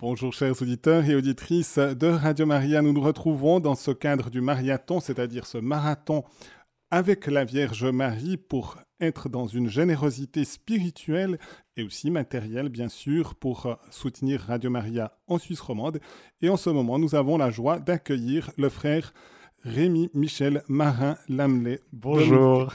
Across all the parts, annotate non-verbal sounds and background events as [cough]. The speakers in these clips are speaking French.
Bonjour chers auditeurs et auditrices de Radio Maria. Nous nous retrouvons dans ce cadre du marathon, c'est-à-dire ce marathon avec la Vierge Marie pour être dans une générosité spirituelle et aussi matérielle, bien sûr, pour soutenir Radio Maria en Suisse romande. Et en ce moment, nous avons la joie d'accueillir le frère Rémi Michel Marin Lamelet. Bonjour.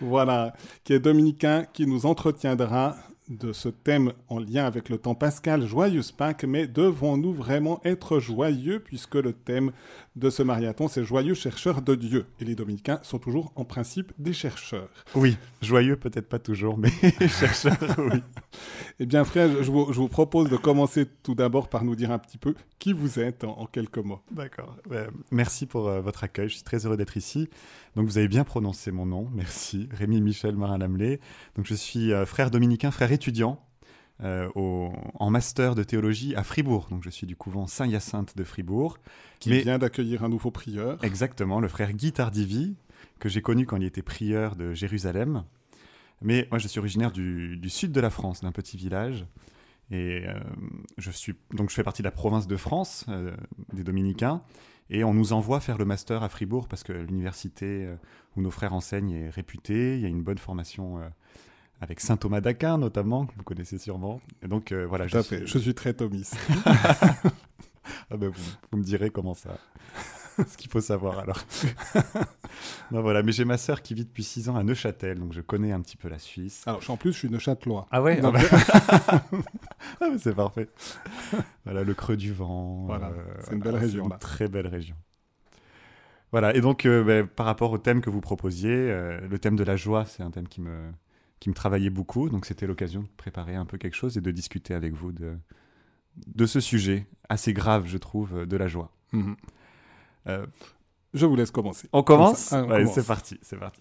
Voilà, qui est dominicain, qui nous entretiendra de ce thème en lien avec le temps pascal, joyeuse Pâques, mais devons-nous vraiment être joyeux puisque le thème de ce marathon, c'est joyeux chercheurs de Dieu. Et les dominicains sont toujours en principe des chercheurs. Oui, joyeux peut-être pas toujours, mais [laughs] [laughs] chercheurs, oui. Eh bien frère, je vous, propose de commencer tout d'abord par nous dire un petit peu qui vous êtes en, quelques mots. D'accord. merci pour euh, votre accueil, je suis très heureux d'être ici. Donc vous avez bien prononcé mon nom, merci. Rémi Michel Marin-Lamelé. Donc je suis euh, frère dominicain, frère étudiant euh, en master de théologie à Fribourg. Donc je suis du couvent Saint-Hyacinthe de Fribourg. Qui vient d'accueillir un nouveau prieur. Exactement, le frère Guy Tardivi, que j'ai connu quand il était prieur de Jérusalem. Mais moi je suis originaire du, sud de la France, d'un petit village. Et euh, je suis donc je fais partie de la province de France, des Dominicains. Et on nous envoie faire le master à Fribourg parce que l'université euh, où nos frères enseignent est réputée. Il y a une bonne formation euh, avec saint Thomas d'Aquin notamment, que vous connaissez sûrement. Et donc euh, voilà. je, suis... je suis très thomiste. [laughs] [laughs] ah ben, vous, me direz comment ça. ce qu'il faut savoir alors. [laughs] non, voilà, mais j'ai ma sœur qui vit depuis 6 ans à Neuchâtel, donc je connais un petit peu la Suisse. Alors, en plus, je suis Neuchâtelois. Ah ouais ah bah. ah C'est parfait. voilà, le creux du vent. Voilà, euh, c'est une belle région. Une très belle région. Voilà, et donc euh, ben, par rapport au thème que vous proposiez, le thème de la joie, c'est un thème qui me, qui me travaillait beaucoup, donc c'était l'occasion de préparer un peu quelque chose et de discuter avec vous de, de ce sujet assez grave, je trouve, de la joie. Mhm. Euh, je vous laisse commencer. On commence, ah, C'est parti, c'est parti.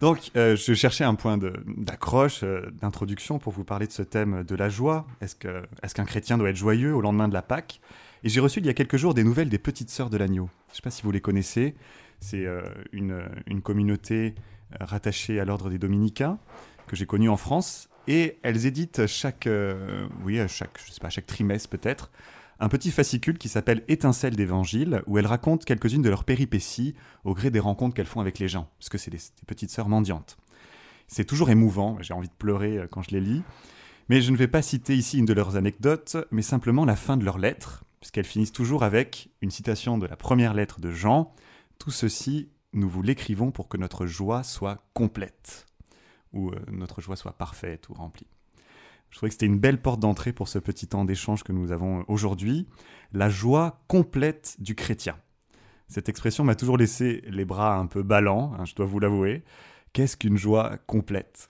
Donc, euh, je cherchais un point d'accroche, euh, d'introduction pour vous parler de ce thème de la joie. Est-ce qu'un est chrétien doit être joyeux au lendemain de la Pâque? Et j'ai reçu il y a quelques jours des nouvelles des Petites Sœurs de l'Agneau. Je ne sais pas si vous les connaissez. C'est une, une, communauté rattachée à l'ordre des Dominicains que j'ai connue en France. Et elles éditent chaque, oui, chaque, je sais pas, chaque trimestre peut-être, un petit fascicule qui s'appelle Étincelle d'évangile, où elles racontent quelques-unes de leurs péripéties au gré des rencontres qu'elles font avec les gens, parce que c'est des, petites sœurs mendiantes. C'est toujours émouvant, j'ai envie de pleurer euh, quand je les lis, mais je ne vais pas citer ici une de leurs anecdotes, mais simplement la fin de leurs lettres, puisqu'elles finissent toujours avec une citation de la première lettre de Jean, Tout ceci, nous vous l'écrivons pour que notre joie soit complète, ou euh, notre joie soit parfaite ou remplie. Je trouvais que c'était une belle porte d'entrée pour ce petit temps d'échange que nous avons aujourd'hui. La joie complète du chrétien. Cette expression m'a toujours laissé les bras un peu ballants, hein, je dois vous l'avouer. Qu'est-ce qu'une joie complète?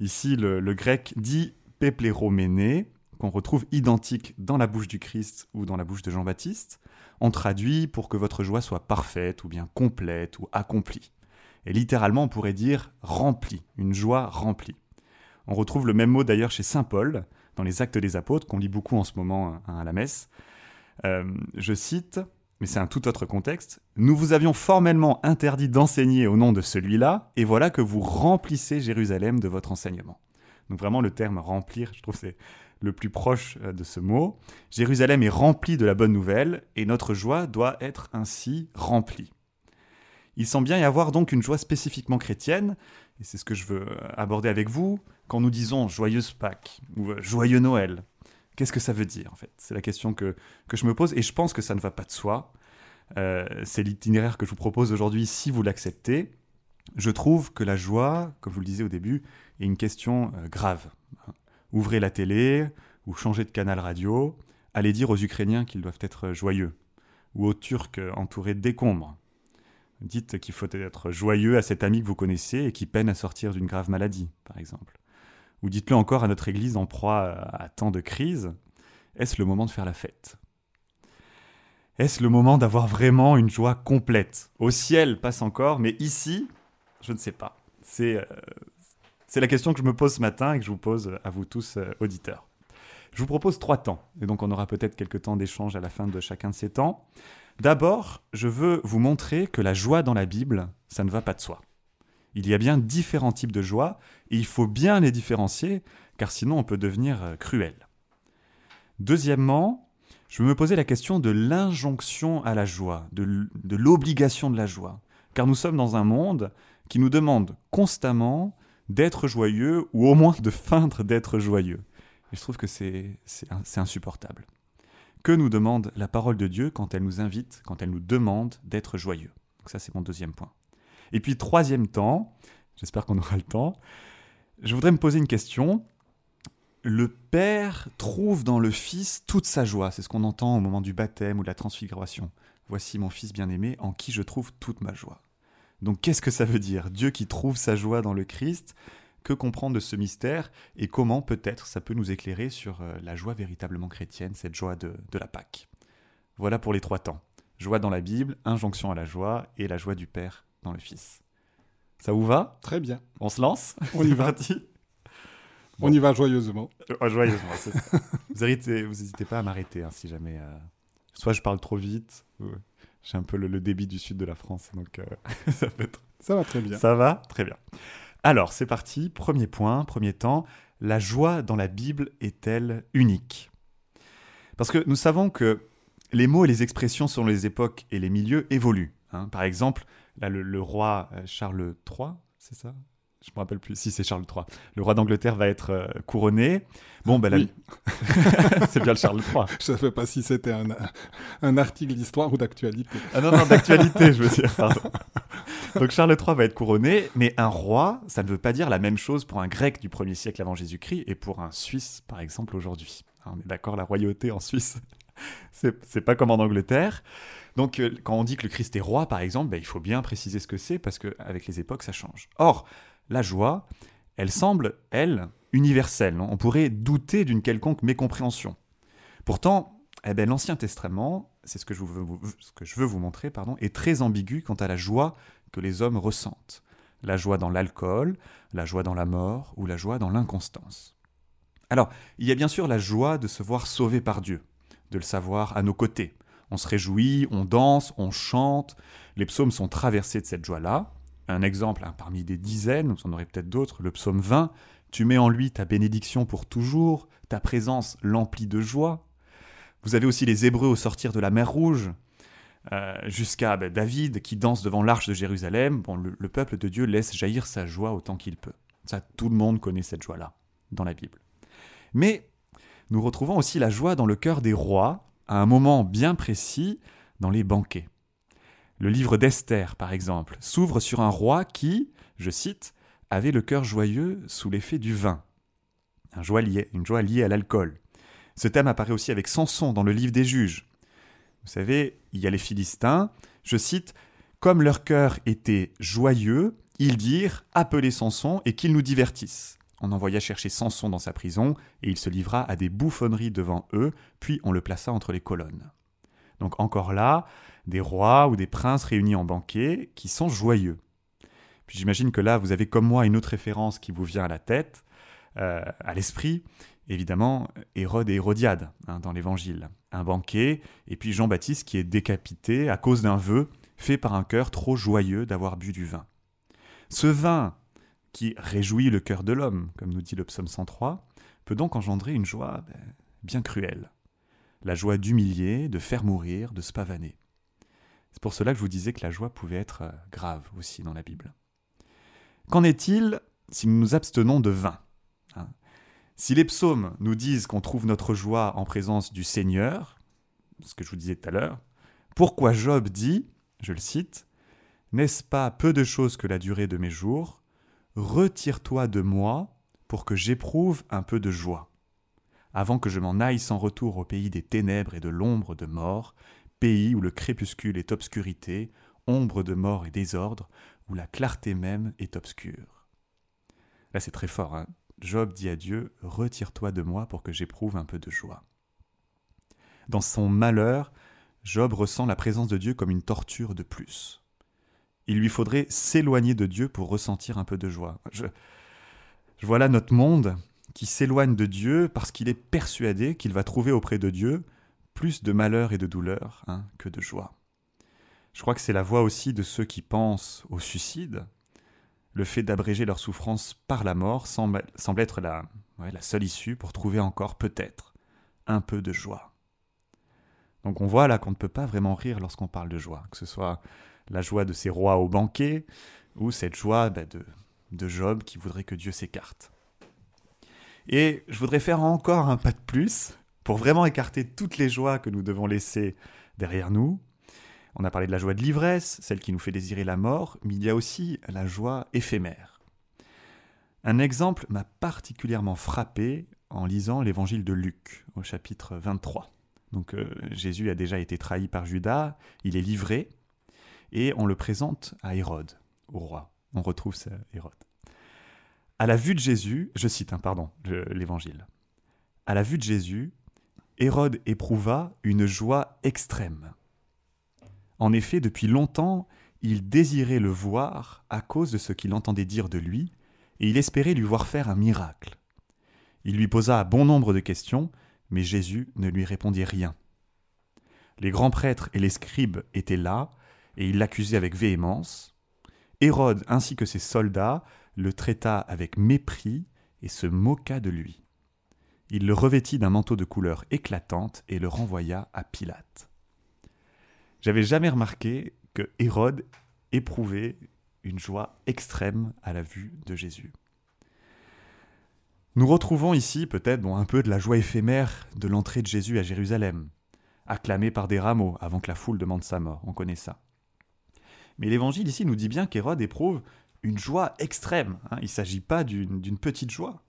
Ici, le, grec dit pépléroméné, qu'on retrouve identique dans la bouche du Christ ou dans la bouche de Jean-Baptiste. On traduit pour que votre joie soit parfaite ou bien complète ou accomplie. Et littéralement, on pourrait dire remplie, une joie remplie. On retrouve le même mot d'ailleurs chez Saint Paul, dans les Actes des Apôtres, qu'on lit beaucoup en ce moment hein, à la messe. Euh, je cite, mais c'est un tout autre contexte, Nous vous avions formellement interdit d'enseigner au nom de celui-là, et voilà que vous remplissez Jérusalem de votre enseignement. Donc vraiment le terme remplir, je trouve c'est le plus proche euh, de ce mot. Jérusalem est remplie de la bonne nouvelle, et notre joie doit être ainsi remplie. Il semble bien y avoir donc une joie spécifiquement chrétienne, et c'est ce que je veux euh, aborder avec vous, quand nous disons joyeuse Pâques ou euh, joyeux Noël. Qu'est-ce que ça veut dire en fait? C'est la question que, que je me pose et je pense que ça ne va pas de soi. C'est l'itinéraire que je vous propose aujourd'hui si vous l'acceptez. Je trouve que la joie, comme vous le disiez au début, est une question grave. Ouvrez la télé ou changez de canal radio, allez dire aux Ukrainiens qu'ils doivent être joyeux, ou aux Turcs entourés de décombres, Dites qu'il faut être joyeux à cet ami que vous connaissez et qui peine à sortir d'une grave maladie, par exemple. Ou dites-le encore à notre Église en proie à tant de crises. Est-ce le moment de faire la fête? Est-ce le moment d'avoir vraiment une joie complète? Au ciel, passe encore, mais ici, je ne sais pas. C'est euh, c'est la question que je me pose ce matin et que je vous pose à vous tous, euh, auditeurs. Je vous propose trois temps, et donc on aura peut-être quelques temps d'échange à la fin de chacun de ces temps. D'abord, je veux vous montrer que la joie dans la Bible, ça ne va pas de soi. Il y a bien différents types de joie, et il faut bien les différencier, car sinon on peut devenir euh, cruel. Deuxièmement, je me posais la question de l'injonction à la joie, de l'obligation de la joie. Car nous sommes dans un monde qui nous demande constamment d'être joyeux ou au moins de feindre d'être joyeux. Et je trouve que c'est insupportable. Que nous demande la parole de Dieu quand elle nous invite, quand elle nous demande d'être joyeux? Donc ça, c'est mon deuxième point. Et puis, troisième temps, j'espère qu'on aura le temps, je voudrais me poser une question. Le Père trouve dans le Fils toute sa joie. C'est ce qu'on entend au moment du baptême ou de la transfiguration. Voici mon Fils bien-aimé en qui je trouve toute ma joie. Donc qu'est-ce que ça veut dire? Dieu qui trouve sa joie dans le Christ Que comprendre de ce mystère et comment peut-être ça peut nous éclairer sur euh, la joie véritablement chrétienne, cette joie de, de la Pâque? Voilà pour les trois temps. Joie dans la Bible, injonction à la joie et la joie du Père dans le Fils. Ça vous va? Très bien. On se lance? [laughs] On y va. On y va joyeusement. Euh, joyeusement, c'est ça. vous n'hésitez pas à m'arrêter hein, si jamais. Euh, soit je parle trop vite. J'ai un peu le, débit du sud de la France, donc euh, [laughs] ça peut être... Ça va très bien. Ça va Très bien. Alors, c'est parti. Premier point, premier temps. La joie dans la Bible est-elle unique? Parce que nous savons que les mots et les expressions selon les époques et les milieux évoluent. Hein. Par exemple, là, le, roi euh, Charles III, c'est ça? Je me rappelle plus. Si c'est Charles III. Le roi d'Angleterre va être euh, couronné. Bon, ben oui. [laughs] c'est bien le Charles III. Je ne savais pas si c'était un, un, article d'histoire ou d'actualité. Ah non, non, d'actualité, je veux dire. Pardon. Donc Charles III va être couronné, mais un roi, ça ne veut pas dire la même chose pour un grec du 1er siècle avant Jésus-Christ et pour un Suisse, par exemple, aujourd'hui. On est d'accord, la royauté en Suisse, c'est pas comme en Angleterre. Donc, euh, quand on dit que le Christ est roi, par exemple, ben, il faut bien préciser ce que c'est parce qu'avec les époques, ça change. Or, la joie, elle semble, elle, universelle. On pourrait douter d'une quelconque mécompréhension. Pourtant, eh ben, l'Ancien Testament, c'est ce, que je veux vous, ce que je veux vous montrer, pardon, est très ambigu quant à la joie que les hommes ressentent. La joie dans l'alcool, la joie dans la mort ou la joie dans l'inconstance. Alors, il y a bien sûr la joie de se voir sauvé par Dieu, de le savoir à nos côtés. On se réjouit, on danse, on chante. Les psaumes sont traversés de cette joie-là un exemple hein, parmi des dizaines, vous en aurez peut-être d'autres, le psaume 20, tu mets en lui ta bénédiction pour toujours, ta présence l'emplit de joie. Vous avez aussi les Hébreux au sortir de la mer Rouge, euh, jusqu'à ben, David qui danse devant l'arche de Jérusalem. Bon, le, le, peuple de Dieu laisse jaillir sa joie autant qu'il peut. Ça, tout le monde connaît cette joie-là dans la Bible. Mais nous retrouvons aussi la joie dans le cœur des rois, à un moment bien précis, dans les banquets. Le livre d'Esther, par exemple, s'ouvre sur un roi qui, je cite, avait le cœur joyeux sous l'effet du vin. Un joie une joie liée à l'alcool. Ce thème apparaît aussi avec Samson dans le livre des juges. Vous savez, il y a les Philistins, je cite, Comme leur cœur était joyeux, ils dirent Appelez Samson et qu'il nous divertisse. On envoya chercher Samson dans sa prison, et il se livra à des bouffonneries devant eux, puis on le plaça entre les colonnes. Donc encore là, des rois ou des princes réunis en banquet qui sont joyeux. Puis j'imagine que là, vous avez comme moi une autre référence qui vous vient à la tête, euh, à l'esprit, évidemment, Hérode et Hérodiade hein, dans l'Évangile. Un banquet, et puis Jean-Baptiste qui est décapité à cause d'un vœu fait par un cœur trop joyeux d'avoir bu du vin. Ce vin qui réjouit le cœur de l'homme, comme nous dit le psaume 103, peut donc engendrer une joie ben, bien cruelle. La joie d'humilier, de faire mourir, de se pavaner. C'est pour cela que je vous disais que la joie pouvait être euh, grave aussi dans la Bible. Qu'en est-il si nous nous abstenons de vin hein? Si les psaumes nous disent qu'on trouve notre joie en présence du Seigneur, ce que je vous disais tout à l'heure, pourquoi Job dit, je le cite, N'est-ce pas peu de choses que la durée de mes jours? Retire-toi de moi pour que j'éprouve un peu de joie, avant que je m'en aille sans retour au pays des ténèbres et de l'ombre de mort, pays où le crépuscule est obscurité, ombre de mort et désordre, où la clarté même est obscure. Là c'est très fort. Hein Job dit à Dieu, Retire-toi de moi pour que j'éprouve un peu de joie. Dans son malheur, Job ressent la présence de Dieu comme une torture de plus. Il lui faudrait s'éloigner de Dieu pour ressentir un peu de joie. Je, je notre monde qui s'éloigne de Dieu parce qu'il est persuadé qu'il va trouver auprès de Dieu plus de malheur et de douleur hein, que de joie. Je crois que c'est la voie aussi de ceux qui pensent au suicide. Le fait d'abréger leur souffrance par la mort semble, être la, seule issue pour trouver encore peut-être un peu de joie. Donc on voit là qu'on ne peut pas vraiment rire lorsqu'on parle de joie, que ce soit la joie de ces rois au banquet ou cette joie bah, de Job qui voudrait que Dieu s'écarte. Et je voudrais faire encore un pas de plus pour vraiment écarter toutes les joies que nous devons laisser derrière nous. On a parlé de la joie de l'ivresse, celle qui nous fait désirer la mort, mais il y a aussi la joie éphémère. Un exemple m'a particulièrement frappé en lisant l'évangile de Luc au chapitre 23. Donc euh, Jésus a déjà été trahi par Judas, il est livré, et on le présente à Hérode, au roi. On retrouve Hérode. À la vue de Jésus, je cite, hein, pardon, l'évangile. À la vue de Jésus, Hérode éprouva une joie extrême. En effet, depuis longtemps, il désirait le voir à cause de ce qu'il entendait dire de lui, et il espérait lui voir faire un miracle. Il lui posa bon nombre de questions, mais Jésus ne lui répondit rien. Les grands prêtres et les scribes étaient là, et ils l'accusaient avec véhémence. Hérode ainsi que ses soldats le traita avec mépris et se moqua de lui. Il le revêtit d'un manteau de couleur éclatante et le renvoya à Pilate. J'avais jamais remarqué que Hérode éprouvait une joie extrême à la vue de Jésus. Nous retrouvons ici peut-être un peu de la joie éphémère de l'entrée de Jésus à Jérusalem, acclamé par des rameaux avant que la foule demande sa mort, on connaît ça. Mais l'évangile ici nous dit bien qu'Hérode éprouve une joie extrême. Hein. Il ne s'agit pas d'une petite joie.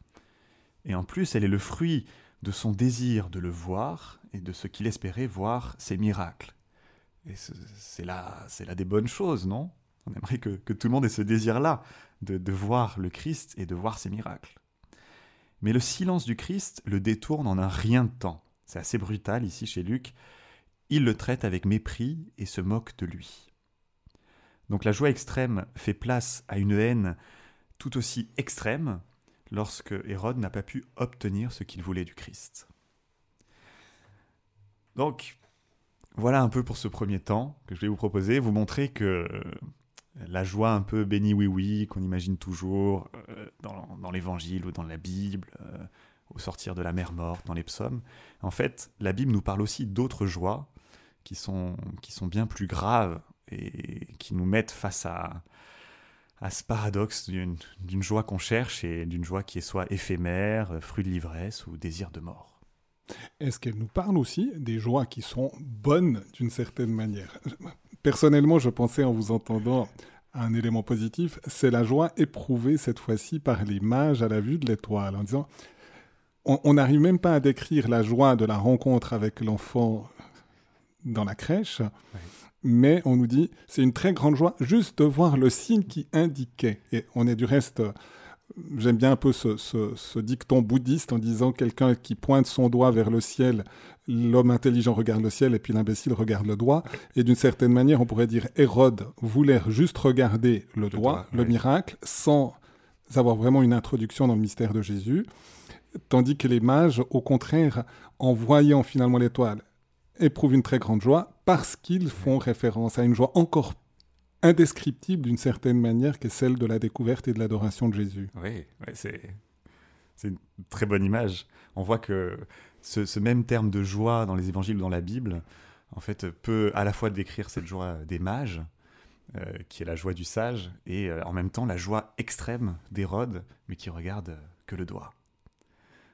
Et en plus, elle est le fruit de son désir de le voir et de ce qu'il espérait voir ses miracles. Et c'est là, c'est là des bonnes choses, non? On aimerait que, tout le monde ait ce désir-là, de, de voir le Christ et de voir ses miracles. Mais le silence du Christ le détourne en un rien de temps. C'est assez brutal ici chez Luc. Il le traite avec mépris et se moque de lui. Donc la joie extrême fait place à une haine tout aussi extrême lorsque Hérode n'a pas pu obtenir ce qu'il voulait du Christ. Donc voilà un peu pour ce premier temps que je vais vous proposer, vous montrer que la joie un peu béni oui oui qu'on imagine toujours euh, dans, l'évangile ou dans la Bible, euh, au sortir de la mer morte, dans les psaumes, en fait la Bible nous parle aussi d'autres joies qui sont, qui sont bien plus graves et qui nous mettent face à, à ce paradoxe d'une joie qu'on cherche et d'une joie qui est soit éphémère, fruit de l'ivresse ou désir de mort. Est-ce qu'elle nous parle aussi des joies qui sont bonnes d'une certaine manière? Personnellement, je pensais en vous entendant à un élément positif, c'est la joie éprouvée cette fois-ci par les mages à la vue de l'étoile, en disant, on n'arrive même pas à décrire la joie de la rencontre avec l'enfant dans la crèche mais on nous dit c'est une très grande joie juste de voir le signe qui indiquait. Et on est du reste, j'aime bien un peu ce, dicton bouddhiste en disant quelqu'un qui pointe son doigt vers le ciel, l'homme intelligent regarde le ciel et puis l'imbécile regarde le doigt. Et d'une certaine manière, on pourrait dire Hérode voulait juste regarder le, doigt, le miracle, sans avoir vraiment une introduction dans le mystère de Jésus. Tandis que les mages, au contraire, en voyant finalement l'étoile, éprouvent une très grande joie parce qu'ils font référence à une joie encore indescriptible d'une certaine manière, qui est celle de la découverte et de l'adoration de Jésus. Oui, c'est, une très bonne image. On voit que ce, même terme de joie dans les évangiles ou dans la Bible, en fait, peut à la fois décrire cette joie des mages, euh, qui est la joie du sage, et euh, en même temps la joie extrême d'Hérode, mais qui regarde que le doigt.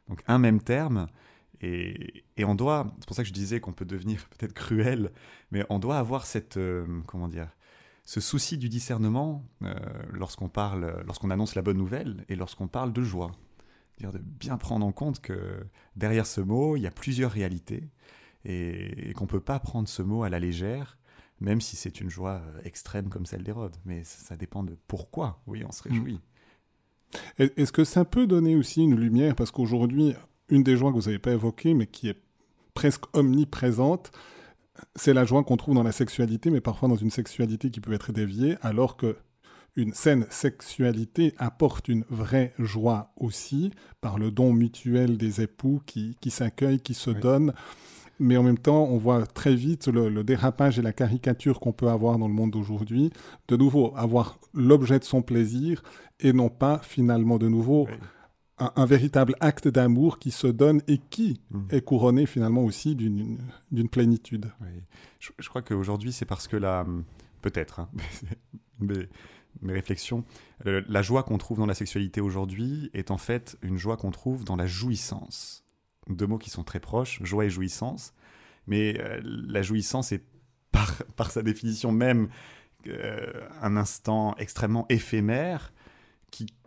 Donc un même terme, et, on doit, c'est pour ça que je disais qu'on peut devenir [laughs] peut-être cruel, mais on doit avoir cette, euh, comment dire, ce souci du discernement euh, lorsqu'on parle, lorsqu'on annonce la bonne nouvelle et lorsqu'on parle de joie. Dire de bien prendre en compte que derrière ce mot, il y a plusieurs réalités et, qu'on ne peut pas prendre ce mot à la légère, même si c'est une joie euh, extrême comme celle d'Hérode. Mais ça, dépend de pourquoi, oui, on se réjouit. Est-ce que ça peut donner aussi une lumière? Parce qu'aujourd'hui, une des joies que vous n'avez pas évoquées, mais qui est presque omniprésente, c'est la joie qu'on trouve dans la sexualité, mais parfois dans une sexualité qui peut être déviée, alors que une saine sexualité apporte une vraie joie aussi, par le don mutuel des époux qui, qui s'accueillent, qui se donnent. Mais en même temps, on voit très vite le, dérapage et la caricature qu'on peut avoir dans le monde d'aujourd'hui. De nouveau, avoir l'objet de son plaisir et non pas finalement de nouveau un, véritable acte d'amour qui se donne et qui mmh. est couronné finalement aussi d'une plénitude. Je, crois qu'aujourd'hui, c'est parce que la... Peut-être, hein, [laughs] mes, mes, réflexions, la joie qu'on trouve dans la sexualité aujourd'hui est en fait une joie qu'on trouve dans la jouissance. Deux mots qui sont très proches, joie et jouissance. Mais euh, la jouissance est par, [laughs] par sa définition même euh, un instant extrêmement éphémère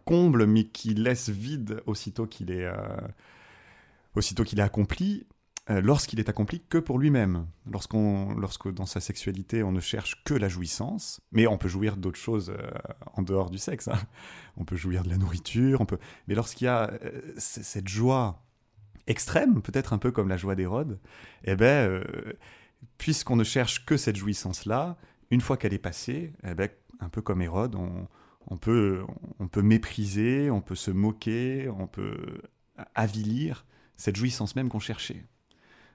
comble mais qui laisse vide aussitôt qu'il est, euh, aussitôt qu'il est accompli, euh, lorsqu'il est accompli que pour lui-même. Lorsqu'on, lorsque dans sa sexualité on ne cherche que la jouissance, mais on peut jouir d'autres choses en dehors du sexe. Hein. On peut jouir de la nourriture, on peut. Mais lorsqu'il y a cette joie extrême, peut-être un peu comme la joie d'Hérode, eh ben, puisqu'on ne cherche que cette jouissance-là, une fois qu'elle est passée, eh ben, un peu comme Hérode, on, peut, on peut mépriser, on peut se moquer, on peut avilir cette jouissance même qu'on cherchait.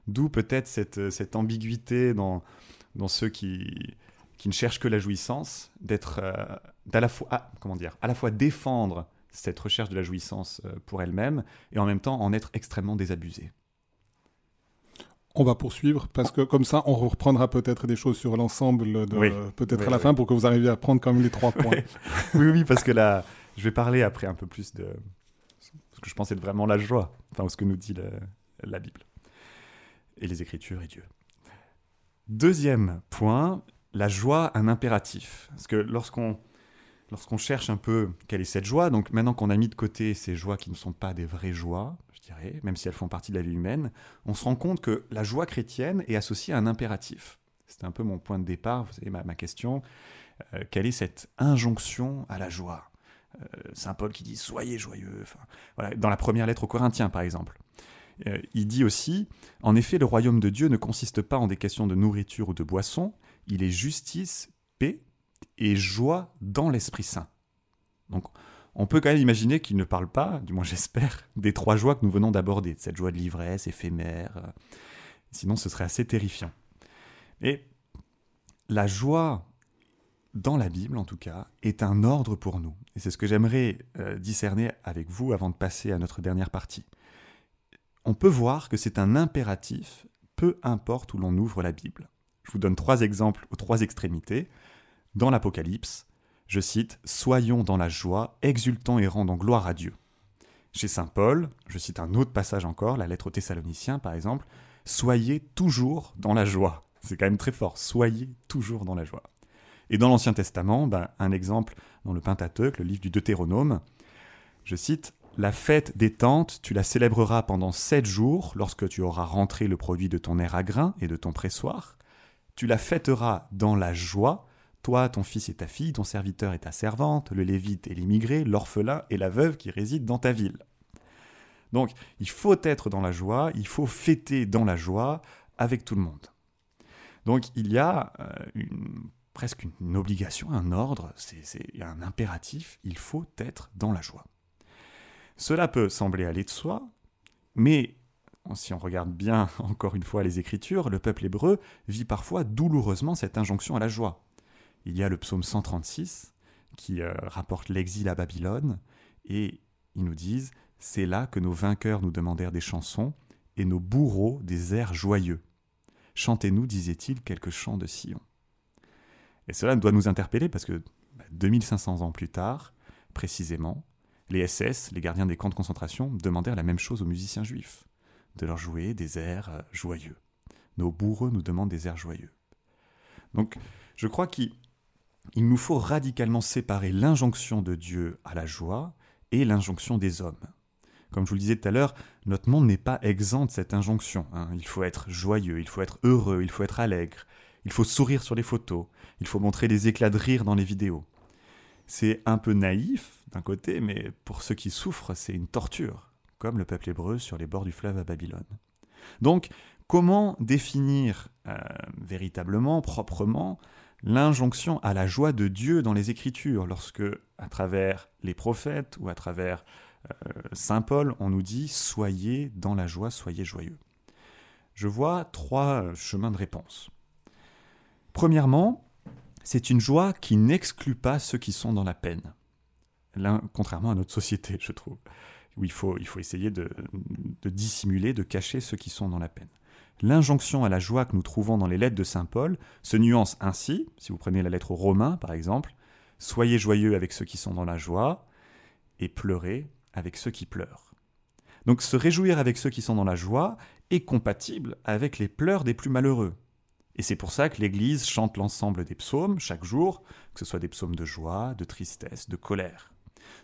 D'où peut-être cette, ambiguïté dans, ceux qui, ne cherchent que la jouissance, d'être euh, la fois, comment dire, à la fois défendre cette recherche de la jouissance euh, pour elle-même et en même temps en être extrêmement désabusé. On va poursuivre parce que comme ça, on reprendra peut-être des choses sur l'ensemble de peut-être à la fin pour que vous arriviez à prendre quand même les trois [laughs] points. oui, oui, parce que là, je vais parler après un peu plus de ce que je pense être vraiment la joie, enfin ce que nous dit la Bible et les Écritures et Dieu. Deuxième point, la joie, un impératif. Parce que lorsqu'on lorsqu'on cherche un peu quelle est cette joie, donc maintenant qu'on a mis de côté ces joies qui ne sont pas des vraies joies, je dirais, même si elles font partie de la vie humaine, on se rend compte que la joie chrétienne est associée à un impératif. C'était un peu mon point de départ, vous savez, ma, question. Euh, quelle est cette injonction à la joie? Euh, Saint Paul qui dit soyez joyeux. voilà, dans la première lettre aux Corinthiens, par exemple. Euh, il dit aussi En effet, le royaume de Dieu ne consiste pas en des questions de nourriture ou de boisson, il est justice, paix et joie dans l'Esprit Saint. Donc, on peut quand même imaginer qu'il ne parle pas, du moins j'espère, [laughs] des trois joies que nous venons d'aborder, cette joie de l'ivresse éphémère. Sinon, ce serait assez terrifiant. Et la joie, dans la Bible en tout cas, est un ordre pour nous. Et c'est ce que j'aimerais euh, discerner avec vous avant de passer à notre dernière partie. On peut voir que c'est un impératif, peu importe où l'on ouvre la Bible. Je vous donne trois exemples aux trois extrémités dans l'Apocalypse, je cite, Soyons dans la joie, exultants et rendant gloire à Dieu. Chez Saint Paul, je cite un autre passage encore, la lettre aux Thessaloniciens par exemple, Soyez toujours dans la joie. C'est quand même très fort, soyez toujours dans la joie. Et dans l'Ancien Testament, ben, un exemple dans le Pentateuque, le livre du Deutéronome, je cite La fête des tentes, tu la célébreras pendant sept jours lorsque tu auras rentré le produit de ton air à grain et de ton pressoir. Tu la fêteras dans la joie toi, ton fils et ta fille, ton serviteur et ta servante, le lévite et l'immigré, l'orphelin et la veuve qui résident dans ta ville. Donc, il faut être dans la joie, il faut fêter dans la joie avec tout le monde. Donc, il y a euh, presque une obligation, un ordre, c'est un impératif, il faut être dans la joie. Cela peut sembler aller de soi, mais si on regarde bien [laughs] encore une fois les Écritures, le peuple hébreu vit parfois douloureusement cette injonction à la joie il y a le psaume 136 qui euh, rapporte l'exil à Babylone, et ils nous disent C'est là que nos vainqueurs nous demandèrent des chansons, et nos bourreaux des airs joyeux. Chantez-nous, disait-il, quelques chants de Sion. Et cela doit nous interpeller parce que 2500 bah, ans plus tard, précisément, les SS, les gardiens des camps de concentration, demandèrent la même chose aux musiciens juifs, de leur jouer des airs euh, joyeux. Nos bourreaux nous demandent des airs joyeux. Donc, je crois qu'il il nous faut radicalement séparer l'injonction de Dieu à la joie et l'injonction des hommes. Comme je vous le disais tout à l'heure, notre monde n'est pas exempt de cette injonction. Hein. Il faut être joyeux, il faut être heureux, il faut être allègre, il faut sourire sur les photos, il faut montrer des éclats de rire dans les vidéos. C'est un peu naïf d'un côté, mais pour ceux qui souffrent, c'est une torture, comme le peuple hébreu sur les bords du fleuve à Babylone. Donc, comment définir euh, véritablement, proprement, l'injonction à la joie de Dieu dans les Écritures, lorsque, à travers les prophètes ou à travers euh, Saint Paul, on nous dit Soyez dans la joie, soyez joyeux. Je vois trois chemins de réponse. Premièrement, c'est une joie qui n'exclut pas ceux qui sont dans la peine. contrairement à notre société, je trouve. où il faut, essayer de dissimuler, de cacher ceux qui sont dans la peine. L'injonction à la joie que nous trouvons dans les lettres de Saint Paul se nuance ainsi, si vous prenez la lettre aux Romains par exemple, Soyez joyeux avec ceux qui sont dans la joie, et pleurez avec ceux qui pleurent. Donc se réjouir avec ceux qui sont dans la joie est compatible avec les pleurs des plus malheureux. Et c'est pour ça que l'Église chante l'ensemble des psaumes chaque jour, que ce soit des psaumes de joie, de tristesse, de colère.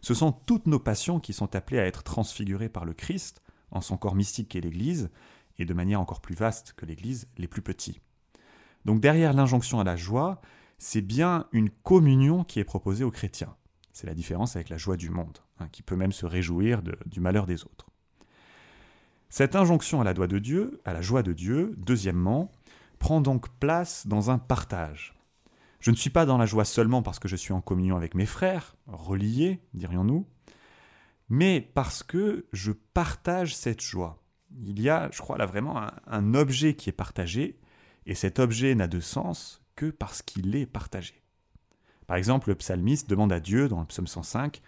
Ce sont toutes nos passions qui sont appelées à être transfigurées par le Christ, en son corps mystique qu'est l'Église, et de manière encore plus vaste que l'Église, les plus petits. Donc derrière l'injonction à la joie, c'est bien une communion qui est proposée aux chrétiens. C'est la différence avec la joie du monde, hein, qui peut même se réjouir du malheur des autres. Cette injonction à la de Dieu, à la joie de Dieu, deuxièmement, prend donc place dans un partage. Je ne suis pas dans la joie seulement parce que je suis en communion avec mes frères, reliés, dirions-nous, mais parce que je partage cette joie. Il y a, je crois, là vraiment un objet qui est partagé, et cet objet n'a de sens que parce qu'il est partagé. Par exemple, le psalmiste demande à Dieu, dans le psaume 105,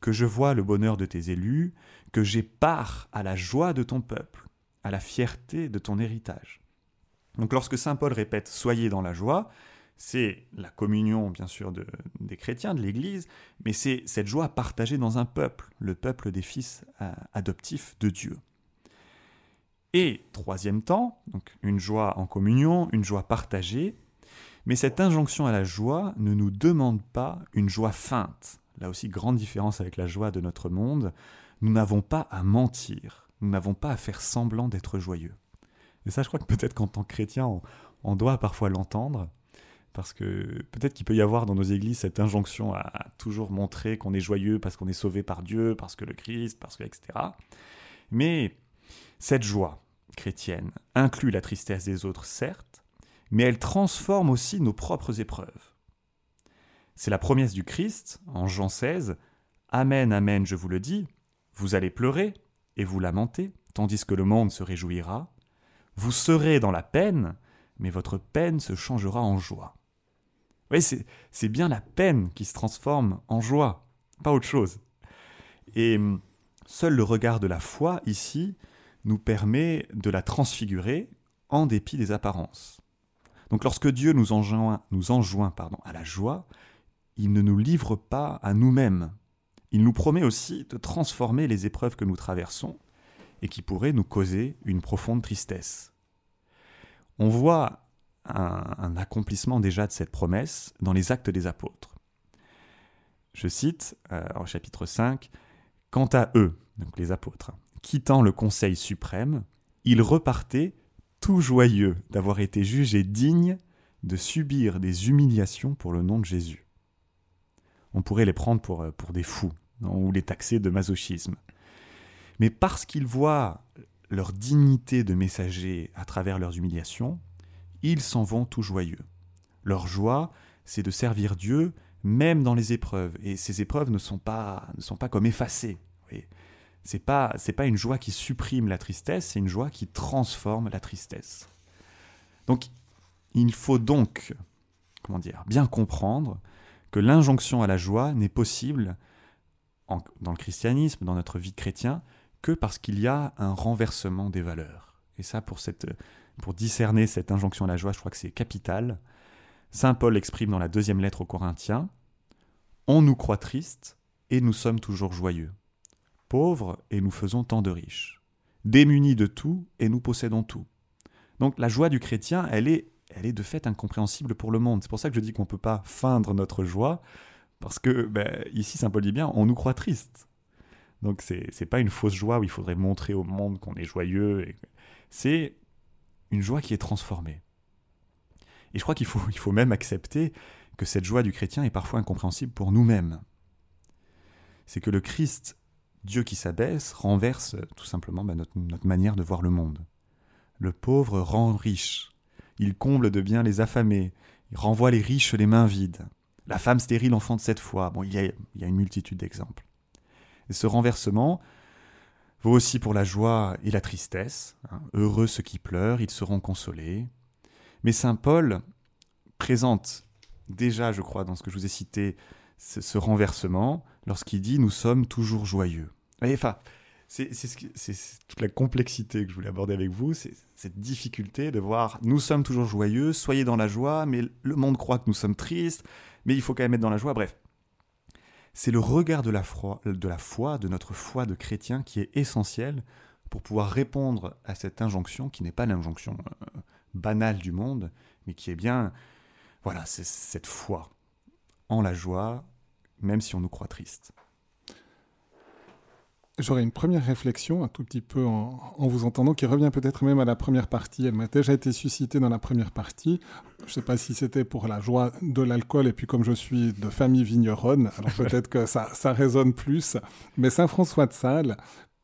que je vois le bonheur de tes élus, que j'ai part à la joie de ton peuple, à la fierté de ton héritage. Donc lorsque Saint Paul répète Soyez dans la joie, c'est la communion bien sûr des chrétiens, de l'Église, mais c'est cette joie partagée dans un peuple, le peuple des fils euh, adoptifs de Dieu. Et troisième temps, donc une joie en communion, une joie partagée, mais cette injonction à la joie ne nous demande pas une joie feinte. Là aussi, grande différence avec la joie de notre monde. Nous n'avons pas à mentir. Nous n'avons pas à faire semblant d'être joyeux. Et ça, je crois que peut-être qu'en tant que chrétien, on, doit parfois l'entendre. Parce que peut-être qu'il peut y avoir dans nos églises cette injonction à, toujours montrer qu'on est joyeux parce qu'on est sauvé par Dieu, parce que le Christ, parce que, etc. Mais cette joie chrétienne inclut la tristesse des autres, certes, mais elle transforme aussi nos propres épreuves. C'est la promesse du Christ, en Jean 16, Amen, Amen, je vous le dis, vous allez pleurer et vous lamenter, tandis que le monde se réjouira. Vous serez dans la peine, mais votre peine se changera en joie. Oui, c'est bien la peine qui se transforme en joie, pas autre chose. Et seul le regard de la foi, ici, nous permet de la transfigurer en dépit des apparences. Donc lorsque Dieu nous enjoint, pardon, à la joie, il ne nous livre pas à nous-mêmes. Il nous promet aussi de transformer les épreuves que nous traversons et qui pourraient nous causer une profonde tristesse. On voit un, accomplissement déjà de cette promesse dans les actes des apôtres. Je cite euh, en chapitre 5, Quant à eux, donc les apôtres, quittant le Conseil suprême, ils repartaient tout joyeux d'avoir été jugé digne de subir des humiliations pour le nom de Jésus. On pourrait les prendre pour, euh, des fous ou les taxer de masochisme. Mais parce qu'ils voient leur dignité de messager à travers leurs humiliations, ils s'en vont tout joyeux. Leur joie, c'est de servir Dieu même dans les épreuves. Et ces épreuves ne sont pas comme effacées c'est pas c'est pas une joie qui supprime la tristesse, c'est une joie qui transforme la tristesse. Donc il faut donc comment dire bien comprendre que l'injonction à la joie n'est possible dans le christianisme, dans notre vie de chrétien, que parce qu'il y a un renversement des valeurs. Et ça, pour, cette, pour discerner cette injonction à la joie, je crois que c'est capital. Saint Paul exprime dans la deuxième lettre aux Corinthiens On nous croit tristes et nous sommes toujours joyeux pauvres et nous faisons tant de riches, démunis de tout et nous possédons tout. Donc la joie du chrétien, elle est, elle est de fait incompréhensible pour le monde. C'est pour ça que je dis qu'on ne peut pas feindre notre joie, parce que ben, ici, Saint Paul dit bien, on nous croit triste. Donc c'est n'est pas une fausse joie où il faudrait montrer au monde qu'on est joyeux. C'est une joie qui est transformée. Et je crois qu'il faut, il faut même accepter que cette joie du chrétien est parfois incompréhensible pour nous-mêmes. C'est que le Christ Dieu qui s'abaisse renverse tout simplement bah, notre, manière de voir le monde. Le pauvre rend riche, il comble de bien les affamés, il renvoie les riches les mains vides. La femme stérile enfante cette fois. Bon, il y a, une multitude d'exemples. Ce renversement vaut aussi pour la joie et la tristesse. Hein. Heureux ceux qui pleurent, ils seront consolés. Mais saint Paul présente déjà, je crois, dans ce que je vous ai cité, ce renversement lorsqu'il dit Nous sommes toujours joyeux. Enfin, c'est toute la complexité que je voulais aborder avec vous, c'est cette difficulté de voir, nous sommes toujours joyeux, soyez dans la joie, mais le monde croit que nous sommes tristes, mais il faut quand même être dans la joie, bref. C'est le regard de la, foi, de notre foi de chrétien qui est essentiel pour pouvoir répondre à cette injonction qui n'est pas l'injonction euh, banale du monde, mais qui est bien, voilà, c'est cette foi en la joie, même si on nous croit triste. J'aurais une première réflexion, un tout petit peu en, vous entendant, qui revient peut-être même à la première partie. Elle m'a déjà été suscitée dans la première partie. Je ne sais pas si c'était pour la joie de l'alcool, et puis comme je suis de famille vigneronne, alors [laughs] peut-être que ça, ça résonne plus. Mais Saint François de Sales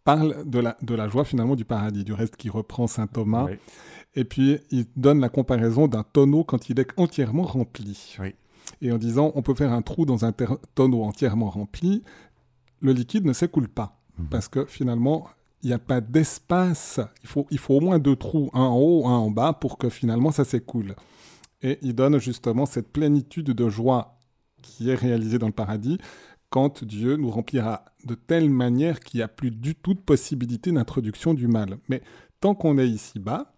parle de la, de la joie finalement du paradis, du reste qui reprend Saint Thomas. Et puis il donne la comparaison d'un tonneau quand il est entièrement rempli. Et en disant, on peut faire un trou dans un tonneau entièrement rempli, le liquide ne s'écoule pas. Mhm. Parce que finalement, il n'y a pas d'espace. Il faut, il faut au moins deux trous, un en haut, un en bas, pour que finalement ça s'écoule. Et il donne justement cette plénitude de joie qui est réalisée dans le paradis quand Dieu nous remplira de telle manière qu'il n'y a plus du tout de possibilité d'introduction du mal. Mais tant qu'on est ici-bas,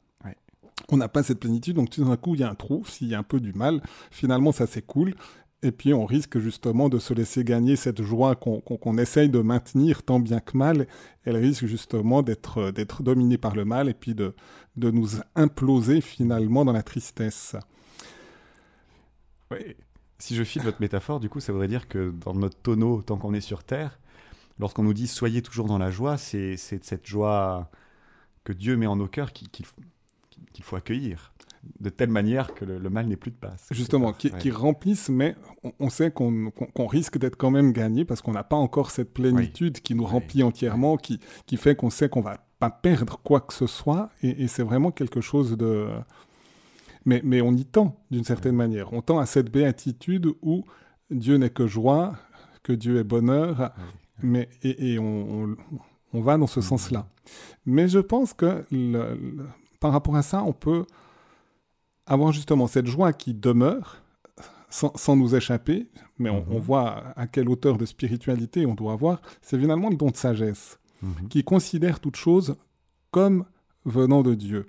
on n'a pas cette plénitude, donc tout d'un coup, il y a un trou, s'il y a un peu du mal, finalement, ça s'écoule, et puis on risque justement de se laisser gagner cette joie qu'on essaye de maintenir tant bien que mal. Elle risque justement d'être dominée par le mal et puis de, de nous imploser finalement dans la tristesse. Oui. Si je file votre métaphore, du coup, ça voudrait dire que dans notre tonneau, tant qu'on est sur Terre, lorsqu'on nous dit soyez toujours dans la joie, c'est cette joie que Dieu met en nos cœurs qu'il faut accueillir de telle manière que le, mal n'ait plus de place. Justement, qui, remplissent, mais on, sait qu'on risque d'être quand même gagné parce qu'on n'a pas encore cette plénitude qui nous remplit entièrement, qui, qui fait qu'on sait qu'on va pas perdre quoi que ce soit, et, c'est vraiment quelque chose de... Mais, mais on y tend, d'une certaine manière. On tend à cette béatitude où Dieu n'est que joie, que Dieu est bonheur, mais, et, on, on, va dans ce sens-là. Mais je pense que par rapport à ça, on peut avoir justement cette joie qui demeure sans, nous échapper, mais on, mhm. voit à quelle hauteur de spiritualité on doit avoir, c'est finalement le don de sagesse, mhm. qui considère toute chose comme venant de Dieu.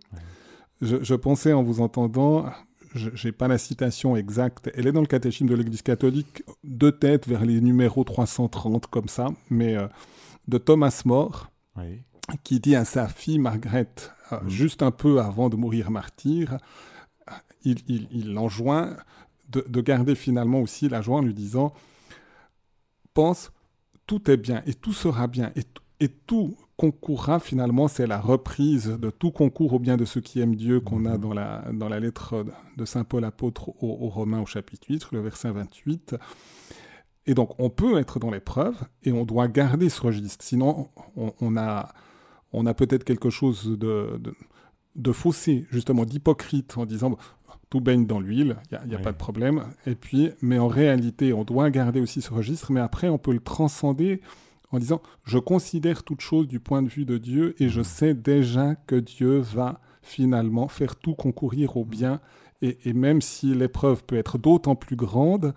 Je, pensais en vous entendant, je n'ai pas la citation exacte, elle est dans le catéchisme de l'Église catholique, de tête vers les numéros 330 comme ça, mais euh, de Thomas More, qui dit à sa fille Margaret, euh, mhm. juste un peu avant de mourir martyr, il, l'enjoint de, garder finalement aussi la joie en lui disant pense tout est bien et tout sera bien et, et tout concourra finalement, c'est la reprise de tout concours au bien de ceux qui aiment Dieu qu'on a mhm. dans la, dans la lettre de Saint Paul apôtre aux, Romains au chapitre 8, le verset 28. Et donc on peut être dans l'épreuve et on doit garder ce registre. Sinon, on, a, on a peut-être quelque chose de, de, de faussé, justement d'hypocrite, en disant tout baigne dans l'huile, il n'y a, pas de problème. Et puis, mais en réalité, on doit garder aussi ce registre, mais après, on peut le transcender en disant, je considère toute chose du point de vue de Dieu et je mmh. sais déjà que Dieu va finalement faire tout concourir au bien. Et, même si l'épreuve peut être d'autant plus grande,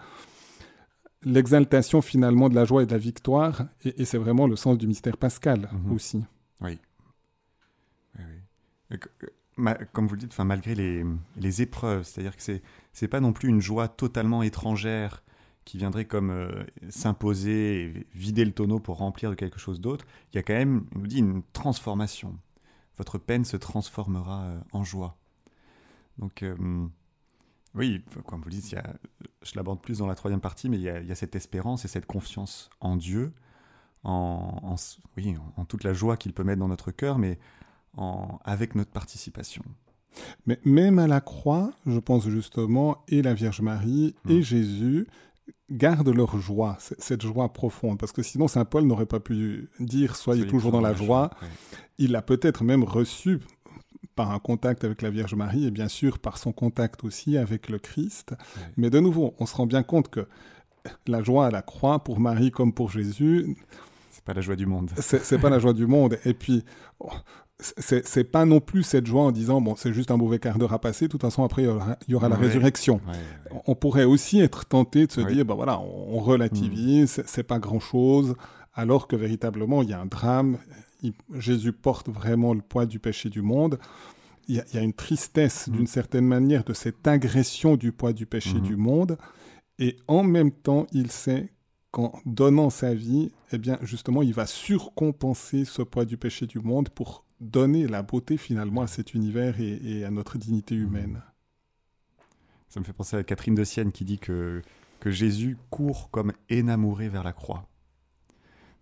l'exaltation finalement de la joie et de la victoire, et, c'est vraiment le sens du mystère pascal mmh. aussi. Oui. oui, oui comme vous le dites, malgré les, épreuves, c'est-à-dire que c'est n'est pas non plus une joie totalement étrangère qui viendrait comme euh, s'imposer et vider le tonneau pour remplir de quelque chose d'autre. Il y a quand même, il nous dit, une transformation. Votre peine se transformera euh, en joie. Donc, euh, oui, comme vous le dites, je l'aborde plus dans la troisième partie, mais il y, a, cette espérance et cette confiance en Dieu, en, en toute la joie qu'il peut mettre dans notre cœur, mais avec notre participation. Mais même à la croix, je pense justement, et la Vierge Marie et hmm. Jésus gardent leur joie, cette joie profonde, parce que sinon Saint Paul n'aurait pas pu dire soyez, toujours dans la joie. Il l'a peut-être même reçu par un contact avec la Vierge Marie et bien sûr par son contact aussi avec le Christ. Mais de nouveau, on se rend bien compte que la joie à la croix, pour Marie comme pour Jésus, c'est pas la joie du monde. C'est pas la joie du monde. Et puis, c'est pas non plus cette joie en disant bon c'est juste un mauvais quart d'heure à passer de toute façon après il y aura, la résurrection on pourrait aussi être tenté de se dire bah voilà on, relativise mm. c'est pas grand chose alors que véritablement il y a un drame, Jésus porte vraiment le poids du péché du monde. Il y a, une tristesse mm. d'une certaine manière de cette agression du poids du péché mm-hmm. du monde, et en même temps il sait qu'en donnant sa vie, eh bien justement il va surcompenser ce poids du péché du monde pour donner la beauté finalement à cet univers et, à notre dignité mm. humaine. Ça me fait penser à Catherine de Sienne qui dit que, que Jésus court comme énamouré vers la croix.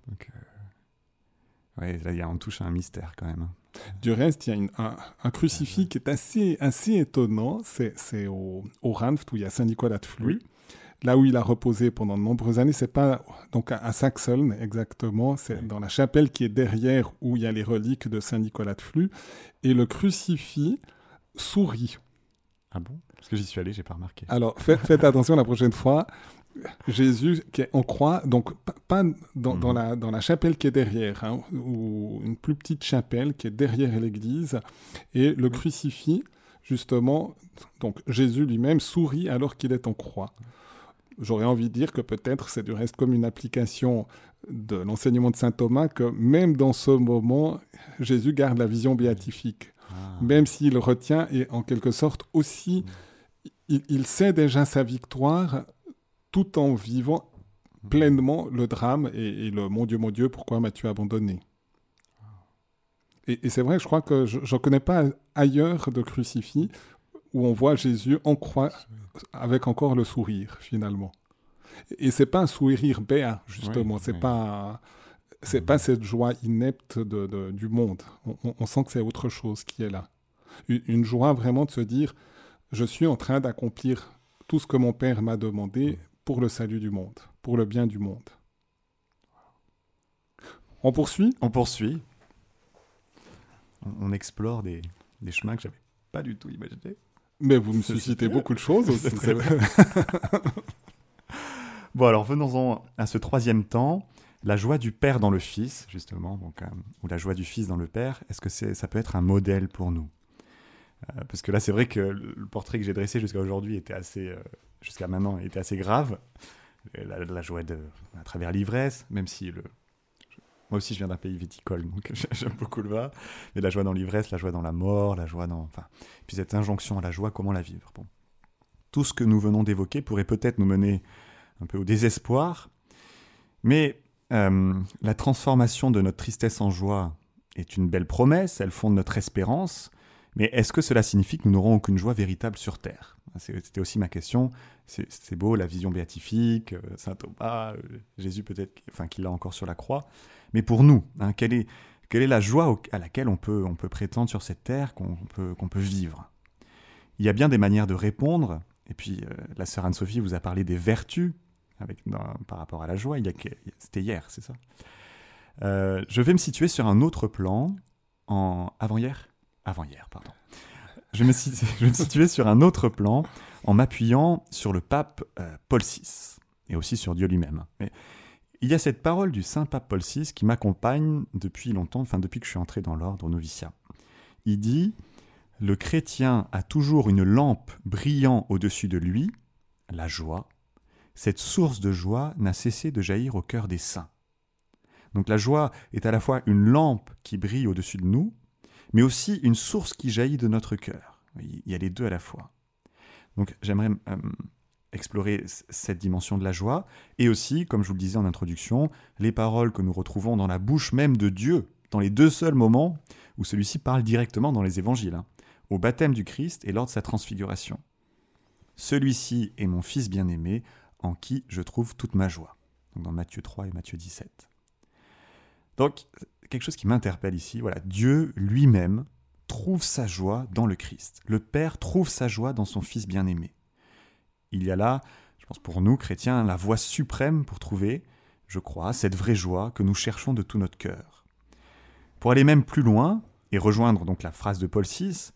Donc, euh, ouais, là, il y a, on touche à un mystère quand même. Du reste, il y a un, crucifix qui est assez, assez étonnant. C'est au, au Ranft, où il y a Saint-Nicolas de Flux. Là où il a reposé pendant de nombreuses années, c'est pas donc à, Saxon exactement, c'est dans la chapelle qui est derrière où il y a les reliques de Saint Nicolas de Flux, et le crucifix sourit. Ah bon? Parce que j'y suis allé, j'ai pas remarqué. Alors faites, attention la prochaine fois. Jésus qui est en croix, donc pas dans, mhm. la, dans la chapelle qui est derrière, hein, ou une plus petite chapelle qui est derrière l'église, et le crucifix, justement, donc Jésus lui-même sourit alors qu'il est en croix. J'aurais envie de dire que peut-être c'est du reste comme une application de l'enseignement de saint Thomas que même dans ce moment, Jésus garde la vision béatifique. Ah. Même s'il retient et en quelque sorte aussi, il, sait déjà sa victoire tout en vivant pleinement le drame et, le mon Dieu, mon Dieu, pourquoi m'as-tu abandonné? Et, c'est vrai, je crois que je ne connais pas ailleurs de crucifix où on voit Jésus en croix avec encore le sourire finalement. Et c'est pas un sourire béat justement, c'est pas c'est pas cette joie inepte de, du monde. On, sent que c'est autre chose qui est là. Une, joie vraiment de se dire je suis en train d'accomplir tout ce que mon père m'a demandé pour le salut du monde, pour le bien du monde. On poursuit? On poursuit. On, explore des, des chemins que j'avais pas du tout imaginés. Mais vous me suscitez beaucoup de choses aussi. [laughs] bon, alors venons-en à ce troisième temps. La joie du Père dans le Fils, justement, donc, euh, ou la joie du Fils dans le Père, est-ce que ça peut être un modèle pour nous? Euh, Parce que là, c'est vrai que le portrait que j'ai dressé jusqu'à aujourd'hui était assez, euh, jusqu'à maintenant, était assez grave. La, la joie de, à travers l'ivresse, même si le, moi aussi, je viens d'un pays viticole, donc [laughs] j'aime beaucoup le vin. Mais la joie dans l'ivresse, la joie dans la mort, la joie dans. Enfin, puis cette injonction à la joie, comment la vivre? Bon. Tout ce que nous venons d'évoquer pourrait peut-être nous mener un peu au désespoir, mais euh, la transformation de notre tristesse en joie est une belle promesse, elle fonde notre espérance, mais est-ce que cela signifie que nous n'aurons aucune joie véritable sur Terre? C'était aussi ma question. C'est beau, la vision béatifique, euh, Saint Thomas, euh, Jésus peut-être, enfin qu'il l'a encore sur la croix. Mais pour nous, hein, quelle, est, la joie à laquelle on peut, prétendre sur cette terre, qu'on peut, vivre? Il y a bien des manières de répondre. Et puis, euh, la sœur Anne-Sophie vous a parlé des vertus par rapport à la joie. C'était hier, c'est ça? Euh, Je vais me situer sur un autre plan, en avant-hier? Avant-hier, pardon. Je me, [laughs] je me sur un autre plan en m'appuyant sur le pape euh, Paul VI et aussi sur Dieu lui-même. Il y a cette parole du Saint Pape Paul VI qui m'accompagne depuis longtemps, enfin depuis que je suis entré dans l'ordre noviciat. Il dit Le chrétien a toujours une lampe brillant au-dessus de lui, la joie. Cette source de joie n'a cessé de jaillir au cœur des saints. Donc la joie est à la fois une lampe qui brille au-dessus de nous, mais aussi une source qui jaillit de notre cœur. Il y a les deux à la fois. Donc j'aimerais euh, explorer cette dimension de la joie, et aussi, comme je vous le disais en introduction, les paroles que nous retrouvons dans la bouche même de Dieu, dans les deux seuls moments où celui-ci parle directement dans les évangiles, hein, au baptême du Christ et lors de sa transfiguration. Celui-ci est mon Fils bien-aimé, en qui je trouve toute ma joie. Donc dans Matthieu 3 et Matthieu 17. Donc, quelque chose qui m'interpelle ici, voilà, Dieu lui-même trouve sa joie dans le Christ. Le Père trouve sa joie dans son Fils bien-aimé il y a là, je pense pour nous, chrétiens, la voie suprême pour trouver, je crois, cette vraie joie que nous cherchons de tout notre cœur. Pour aller même plus loin, et rejoindre donc la phrase de Paul VI,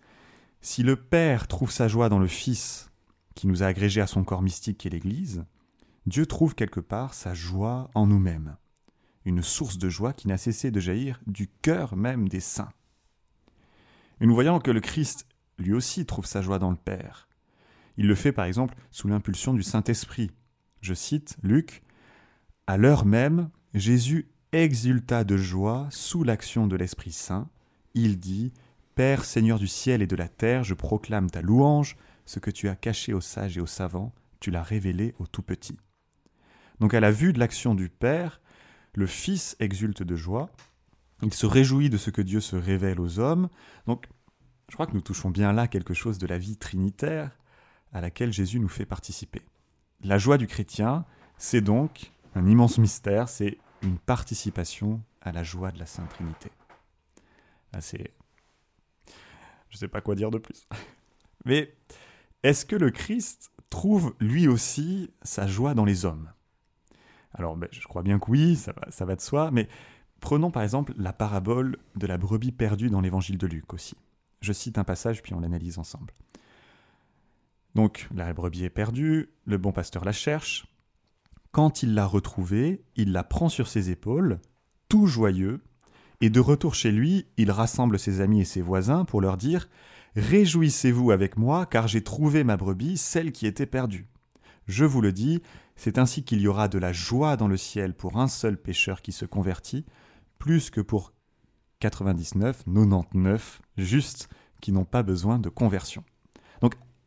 si le Père trouve sa joie dans le Fils, qui nous a agrégés à son corps mystique qui est l'Église, Dieu trouve quelque part sa joie en nous-mêmes, une source de joie qui n'a cessé de jaillir du cœur même des saints. Et nous voyons que le Christ, lui aussi, trouve sa joie dans le Père, il le fait par exemple sous l'impulsion du Saint-Esprit. Je cite Luc À l'heure même, Jésus exulta de joie sous l'action de l'Esprit Saint. Il dit Père Seigneur du ciel et de la terre, je proclame ta louange, ce que tu as caché aux sages et aux savants, tu l'as révélé aux tout petits. Donc à la vue de l'action du Père, le Fils exulte de joie, il se réjouit de ce que Dieu se révèle aux hommes. Donc je crois que nous touchons bien là quelque chose de la vie trinitaire à laquelle Jésus nous fait participer. La joie du chrétien, c'est donc un immense mystère, c'est une participation à la joie de la Sainte Trinité. Ah, c'est... Je ne sais pas quoi dire de plus. [laughs] Mais est-ce que le Christ trouve lui aussi sa joie dans les hommes? Alors, ben, je crois bien que oui, ça va, ça va de soi, mais prenons par exemple la parabole de la brebis perdue dans l'évangile de Luc aussi. Je cite un passage, puis on l'analyse ensemble. Donc, la brebis est perdue, le bon pasteur la cherche. Quand il l'a retrouvée, il la prend sur ses épaules, tout joyeux, et de retour chez lui, il rassemble ses amis et ses voisins pour leur dire Réjouissez-vous avec moi, car j'ai trouvé ma brebis, celle qui était perdue. Je vous le dis, c'est ainsi qu'il y aura de la joie dans le ciel pour un seul pécheur qui se convertit, plus que pour 99, 99 justes qui n'ont pas besoin de conversion.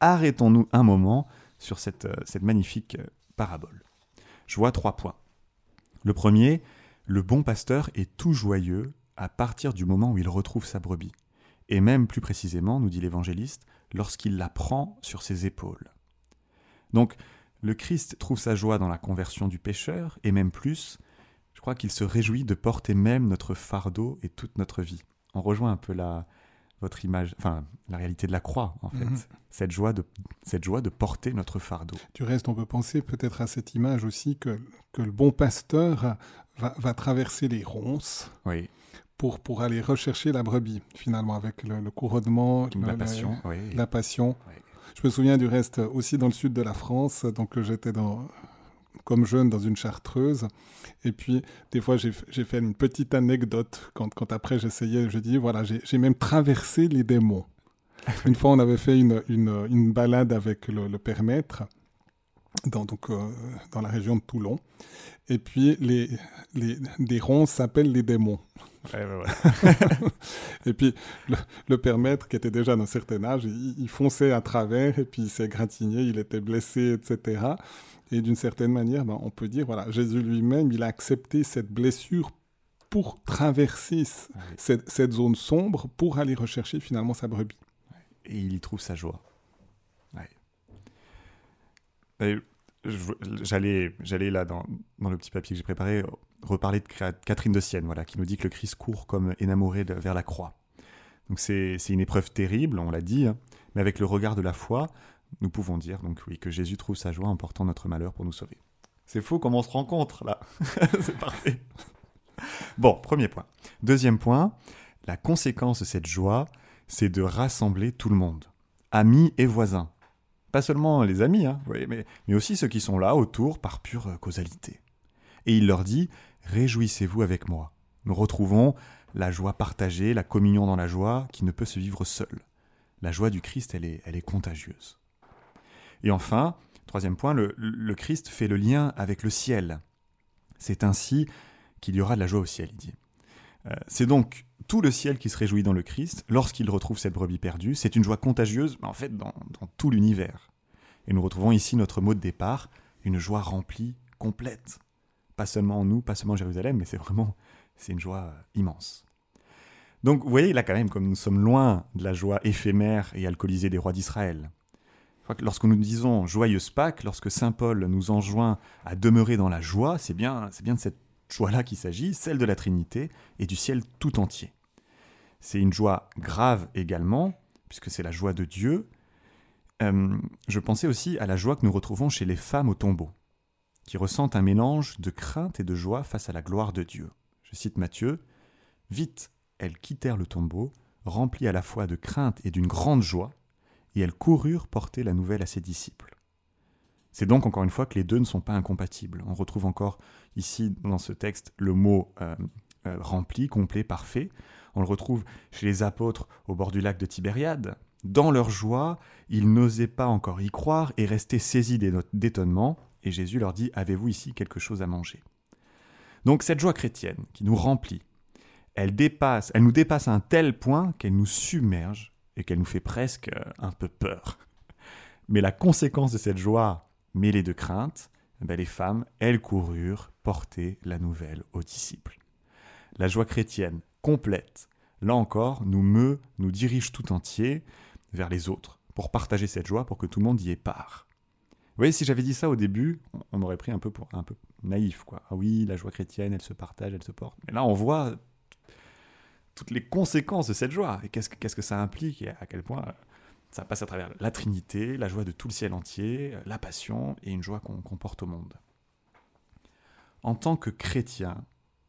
Arrêtons-nous un moment sur cette, euh, magnifique euh, parabole. Je vois trois points. Le premier, le bon pasteur est tout joyeux à partir du moment où il retrouve sa brebis et même plus précisément, nous dit l'évangéliste, lorsqu'il la prend sur ses épaules. Donc, le Christ trouve sa joie dans la conversion du pécheur, et même plus, je crois qu'il se réjouit de porter même notre fardeau et toute notre vie. On rejoint un peu la, votre image, enfin la réalité de la croix en fait, mhm. cette joie de cette joie de porter notre fardeau. Du reste, on peut penser peut-être à cette image aussi que, que le bon pasteur va, va traverser les ronces. Oui pour, pour aller rechercher la brebis, finalement, avec le, couronnement, la passion. La passion. Je me souviens du reste aussi dans le sud de la France, donc j'étais dans, comme jeune dans une chartreuse. Et puis, des fois, j'ai fait une petite anecdote quand, quand après j'essayais, je dis, voilà, j'ai même traversé les démons. [laughs] une fois, on avait fait une, une, une balade avec le, le père maître dans, donc, euh, dans la région de Toulon. Et puis, les, les, des ronds s'appellent les démons. [laughs] et puis, le, le, père maître, qui était déjà d'un certain âge, il, fonçait à travers et puis il s'est gratigné, il était blessé, etc. Et d'une certaine manière, ben, on peut dire, voilà, Jésus lui-même, il a accepté cette blessure pour traverser cette, cette, zone sombre, pour aller rechercher finalement sa brebis. Et il y trouve sa joie. J'allais, j'allais là dans, dans, le petit papier que j'ai préparé reparler de Catherine de Sienne, voilà, qui nous dit que le Christ court comme énamoré vers la croix. Donc c'est, une épreuve terrible, on l'a dit, hein, mais avec le regard de la foi, nous pouvons dire donc oui que Jésus trouve sa joie en portant notre malheur pour nous sauver. C'est faux comme on se rencontre là, [laughs] c'est parfait. Bon, premier point. Deuxième point, la conséquence de cette joie, c'est de rassembler tout le monde, amis et voisins. Pas seulement les amis, hein, mais, mais aussi ceux qui sont là autour par pure causalité. Et il leur dit, Réjouissez-vous avec moi. Nous retrouvons la joie partagée, la communion dans la joie, qui ne peut se vivre seule. La joie du Christ, elle est, elle est contagieuse. Et enfin, troisième point, le, Christ fait le lien avec le ciel. C'est ainsi qu'il y aura de la joie au ciel, il dit. Euh, c'est donc tout le ciel qui se réjouit dans le Christ lorsqu'il retrouve cette brebis perdue. C'est une joie contagieuse, en fait, dans, tout l'univers. Et nous retrouvons ici notre mot de départ, une joie remplie, complète. Pas seulement en nous, pas seulement en Jérusalem, mais c'est vraiment, c'est une joie euh, immense. Donc, vous voyez là quand même, comme nous sommes loin de la joie éphémère et alcoolisée des rois d'Israël. Lorsque nous disons joyeuse Pâques, lorsque Saint Paul nous enjoint à demeurer dans la joie, c'est bien, c'est bien de cette joie-là qu'il s'agit, celle de la Trinité et du ciel tout entier. C'est une joie grave également, puisque c'est la joie de Dieu. Euh, je pensais aussi à la joie que nous retrouvons chez les femmes au tombeau, qui ressentent un mélange de crainte et de joie face à la gloire de Dieu. Je cite Matthieu Vite, elles quittèrent le tombeau, remplies à la fois de crainte et d'une grande joie, et elles coururent porter la nouvelle à ses disciples. C'est donc encore une fois que les deux ne sont pas incompatibles. On retrouve encore ici dans ce texte le mot euh, euh, rempli, complet, parfait. On le retrouve chez les apôtres au bord du lac de Tibériade. Dans leur joie, ils n'osaient pas encore y croire et restaient saisis d'étonnement. Et Jésus leur dit Avez-vous ici quelque chose à manger? Donc cette joie chrétienne qui nous remplit, elle dépasse, elle nous dépasse à un tel point qu'elle nous submerge et qu'elle nous fait presque euh, un peu peur. Mais la conséquence de cette joie mêlée de crainte, eh ben les femmes, elles coururent porter la nouvelle aux disciples. La joie chrétienne complète, là encore, nous meut, nous dirige tout entier vers les autres, pour partager cette joie, pour que tout le monde y ait part. Vous voyez, si j'avais dit ça au début, on m'aurait pris un peu pour un peu naïf, quoi. Ah oui, la joie chrétienne, elle se partage, elle se porte. Mais là, on voit toutes les conséquences de cette joie. Et qu'est-ce que, qu'est-ce que ça implique et à quel point ça passe à travers la Trinité, la joie de tout le ciel entier, la passion et une joie qu'on, qu'on porte au monde. En tant que chrétiens,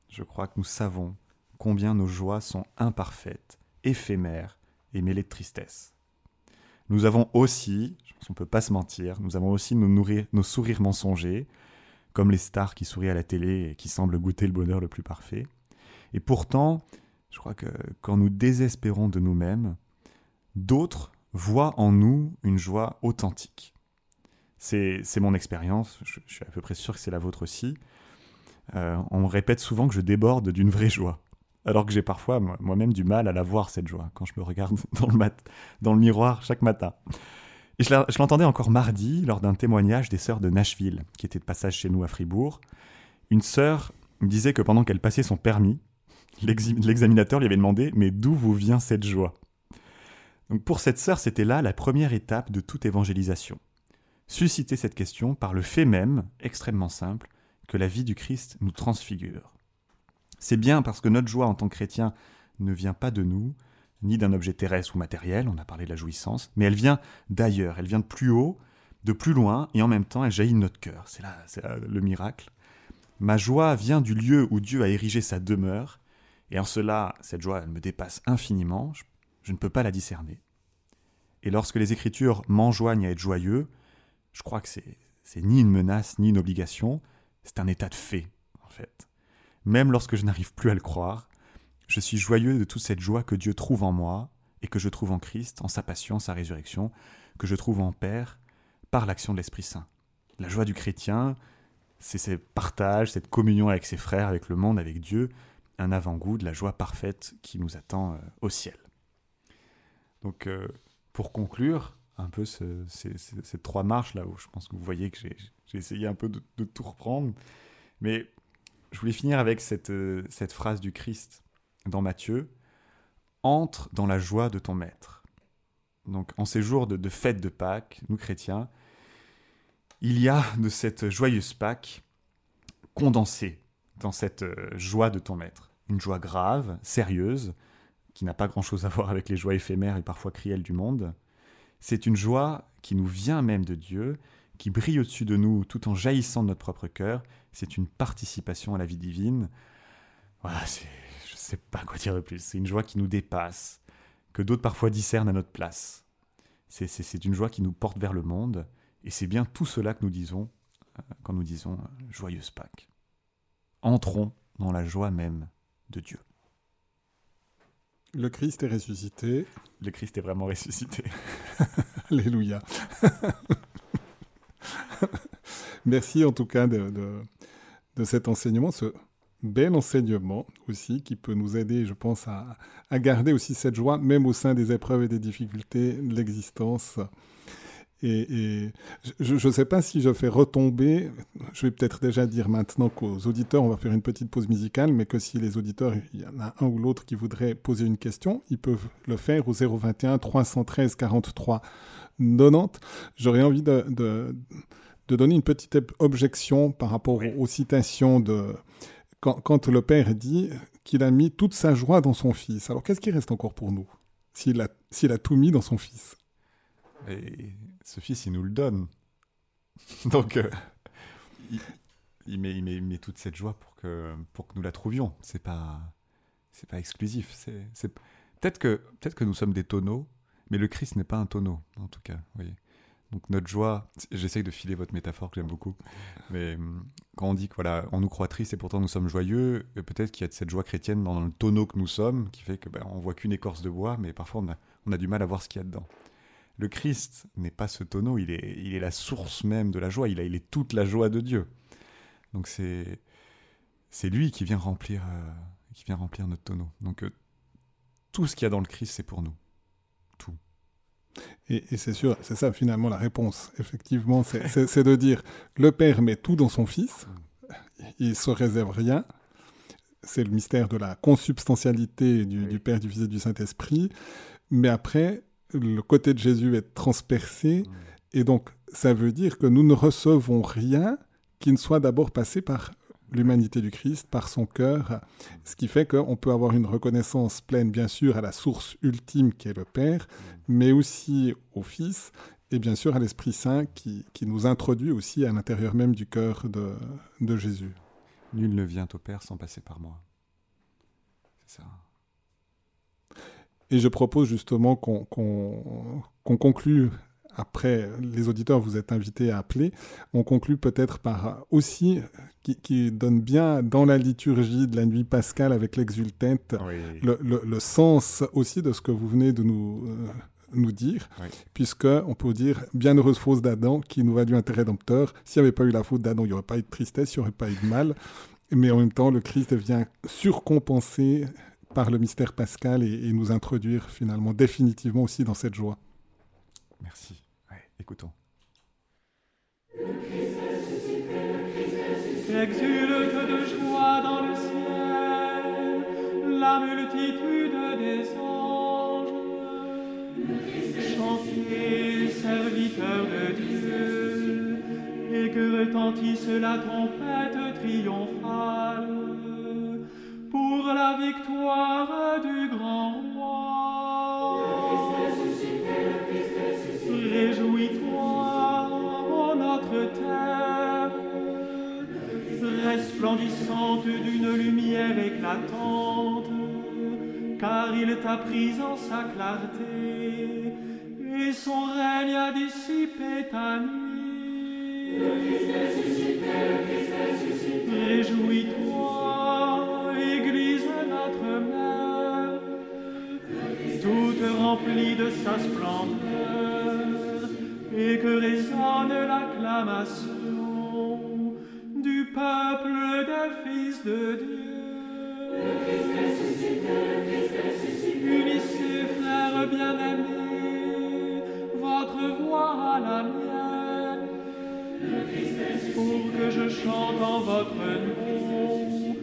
je crois que nous savons combien nos joies sont imparfaites, éphémères et mêlées de tristesse. Nous avons aussi, je pense qu'on ne peut pas se mentir, nous avons aussi nourrir, nos sourires mensongers, comme les stars qui sourient à la télé et qui semblent goûter le bonheur le plus parfait. Et pourtant, je crois que quand nous désespérons de nous-mêmes, d'autres voient en nous une joie authentique. C'est mon expérience, je, suis à peu près sûr que c'est la vôtre aussi. Euh, on répète souvent que je déborde d'une vraie joie alors que j'ai parfois moi-même du mal à la voir, cette joie, quand je me regarde [laughs] dans le, miroir chaque matin. Et je l'entendais encore mardi lors d'un témoignage des sœurs de Nashville, qui étaient de passage chez nous à Fribourg. Une sœur disait que pendant qu'elle passait son permis, l'examinateur lui avait demandé Mais d'où vous vient cette joie? Donc Pour cette sœur, c'était là la première étape de toute évangélisation. Susciter cette question par le fait même, extrêmement simple, que la vie du Christ nous transfigure. C'est bien parce que notre joie en tant que chrétien ne vient pas de nous, ni d'un objet terrestre ou matériel, on a parlé de la jouissance, mais elle vient d'ailleurs, elle vient de plus haut, de plus loin, et en même temps elle jaillit de notre cœur. C'est là, c'est le miracle. Ma joie vient du lieu où Dieu a érigé sa demeure, et en cela, cette joie, elle me dépasse infiniment, je, ne peux pas la discerner. Et lorsque les Écritures m'enjoignent à être joyeux, je crois que c'est, c'est ni une menace, ni une obligation, c'est un état de fait, en fait. Même lorsque je n'arrive plus à le croire, je suis joyeux de toute cette joie que Dieu trouve en moi et que je trouve en Christ, en sa passion, sa résurrection, que je trouve en Père par l'action de l'Esprit Saint. La joie du chrétien, c'est ce partage, cette communion avec ses frères, avec le monde, avec Dieu, un avant-goût de la joie parfaite qui nous attend euh, au ciel. Donc, euh, pour conclure, un peu ce, ces, trois marches là où je pense que vous voyez que j'ai essayé un peu de, tout reprendre, mais je voulais finir avec cette, euh, phrase du Christ dans Matthieu Entre dans la joie de ton maître. Donc, en ces jours de, de fête de Pâques, nous chrétiens, il y a de cette joyeuse Pâques condensée dans cette euh, joie de ton maître. Une joie grave, sérieuse, qui n'a pas grand-chose à [laughs] voir avec les joies éphémères et parfois cruelles du monde. C'est une joie qui nous vient même de Dieu, qui brille au-dessus de nous tout en jaillissant de notre propre cœur c'est une participation à la vie divine. Voilà, je ne sais pas quoi dire de plus. C'est une joie qui nous dépasse, que d'autres parfois discernent à notre place. C'est une joie qui nous porte vers le monde, et c'est bien tout cela que nous disons euh, quand nous disons euh, joyeuse Pâques. Entrons dans la joie même de Dieu. Le Christ est ressuscité. Le Christ est vraiment ressuscité. [laughs] Alléluia. [laughs] Merci en tout cas de, de, de cet enseignement, ce bel enseignement aussi qui peut nous aider, je pense, à, à garder aussi cette joie, même au sein des épreuves et des difficultés de l'existence. Et, et, je ne sais pas si je fais retomber, je vais peut-être déjà dire maintenant qu'aux auditeurs, on va faire une petite pause musicale, mais que si les auditeurs, il y en a un ou l'autre qui voudrait poser une question, ils peuvent le faire au 021 313 43 90. J'aurais envie de, de de donner une petite objection par rapport oui. aux citations de quand, quand, le père dit qu'il a mis toute sa joie dans son fils. Alors qu'est-ce qui reste encore pour nous s'il a, s'il a tout mis dans son fils? Et ce fils, il nous le donne. [laughs] Donc, euh, il, met, toute cette joie pour que, nous la trouvions. C'est pas, pas exclusif. C'est. Peut-être, que, que nous sommes des tonneaux, mais le Christ n'est pas un tonneau, en tout cas. Donc notre joie, j'essaye de filer votre métaphore que j'aime beaucoup, mais hum, quand on dit que voilà, nous croit triste et pourtant nous sommes joyeux, peut-être qu'il y a de cette joie chrétienne dans le tonneau que nous sommes, qui fait que ben, on voit qu'une écorce de bois, mais parfois on a, on a du mal à voir ce qu'il y a dedans. Le Christ n'est pas ce tonneau, il est, il est la source même de la joie, il, a, il est toute la joie de Dieu. Donc c'est c'est lui qui vient remplir, euh, qui vient remplir notre tonneau. Donc euh, tout ce qu'il y a dans le Christ, c'est pour nous. Tout. Et, c'est sûr, c'est ça finalement la réponse. Effectivement, c'est de dire le Père met tout dans son Fils, il se réserve rien. C'est le mystère de la consubstantialité du, du Père, du Fils et du Saint-Esprit. Mais après, le côté de Jésus est transpercé. Et donc, ça veut dire que nous ne recevons rien qui ne soit d'abord passé par l'humanité du Christ, par son cœur, ce qui fait qu'on peut avoir une reconnaissance pleine, bien sûr, à la source ultime qui est le Père, mais aussi au Fils, et bien sûr à l'Esprit Saint qui, qui, nous introduit aussi à l'intérieur même du cœur de, de, Jésus. Nul ne vient au Père sans passer par moi. C'est ça. Et je propose justement qu'on conclue après, les auditeurs, vous êtes invités à appeler. On conclut peut-être par aussi, qui, donne bien dans la liturgie de la nuit pascale avec l'exultante, le, sens aussi de ce que vous venez de nous, euh, nous dire, puisque on peut dire bienheureuse fausse d'Adam qui nous valut un rédempteur. S'il n'y avait pas eu la faute d'Adam, il n'y aurait pas eu de tristesse, il n'y aurait pas eu de mal. Mais en même temps, le Christ vient surcompenser par le mystère pascal et, et nous introduire finalement définitivement aussi dans cette joie. Merci. Écoutons. Exulte de joie dans le ciel la multitude des anges. Chantez, serviteurs de Dieu, et que retentisse la trompette triomphale pour la victoire du grand roi. Réjouis-toi, notre terre, resplendissante d'une lumière éclatante, car il t'a prise en sa clarté, et son règne a dissipé ta nuit. Réjouis-toi, toute remplie de sa splendeur et que résonne l'acclamation du peuple des fils de Dieu. Le Christ le Christ. Unissez, frères bien-aimés, votre voix à la mienne. Le. Pour que je chante en votre nom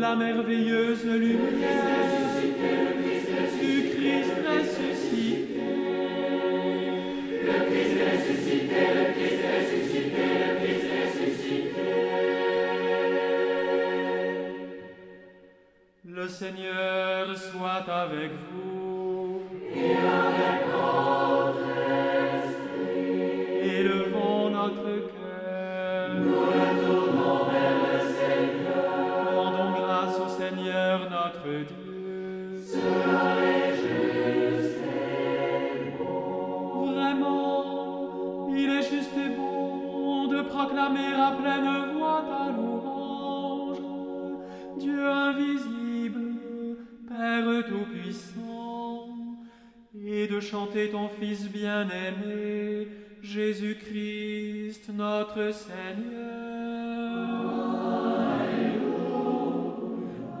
la merveilleuse lumière. Le Seigneur soit avec vous. Et avec votre à pleine voix ta louange. Dieu invisible Père Tout-Puissant, et de chanter ton Fils bien-aimé, Jésus-Christ, notre Seigneur.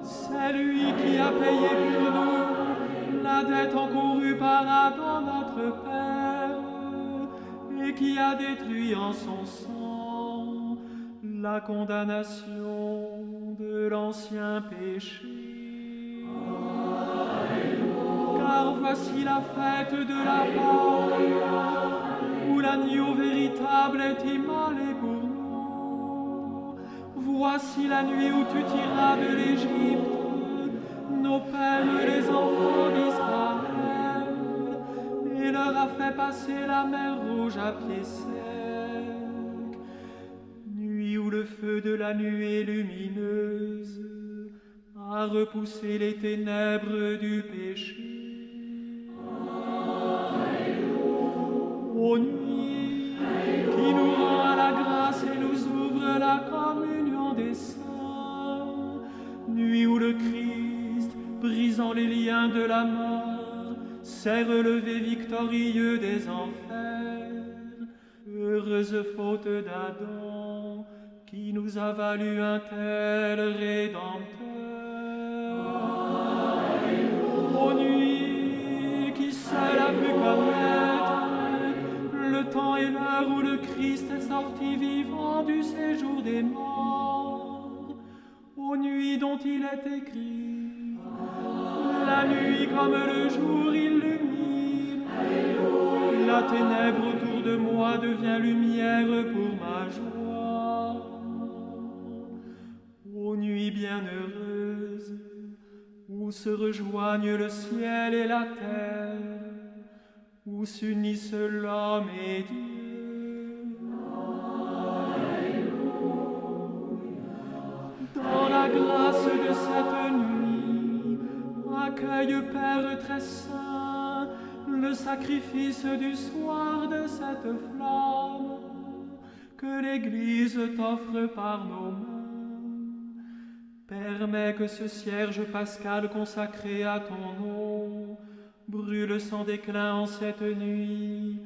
C'est lui qui a payé pour nous la dette encourue par Adam, notre Père, et qui a détruit en son sang la condamnation de l'ancien péché. Car voici la fête de la Pâque, où l'agneau véritable est immolé pour nous. Voici la nuit où tu tiras de l'Égypte nos pères et les enfants d'Israël, et leur a fait passer la mer rouge à pied de la nuée lumineuse a repoussé les ténèbres du péché. Ô nuit qui nous rend la grâce et nous ouvre la communion des saints, nuit où le Christ, brisant les liens de la mort, s'est relevé victorieux des enfers, heureuse faute d'Adam qui nous a valu un tel rédempteur. Ô nuit qui seule a pu connaître le temps et l'heure où le Christ est sorti vivant du séjour des morts, aux nuits dont il est écrit, la nuit comme le jour illumine, la ténèbre autour de moi devient lumière pour ma joie. Bienheureuse, où se rejoignent le ciel et la terre, où s'unissent l'homme et Dieu. Dans la grâce de cette nuit, accueille Père très saint le sacrifice du soir de cette flamme que l'Église t'offre par nos mains. Permets que ce cierge pascal consacré à ton nom brûle sans déclin en cette nuit,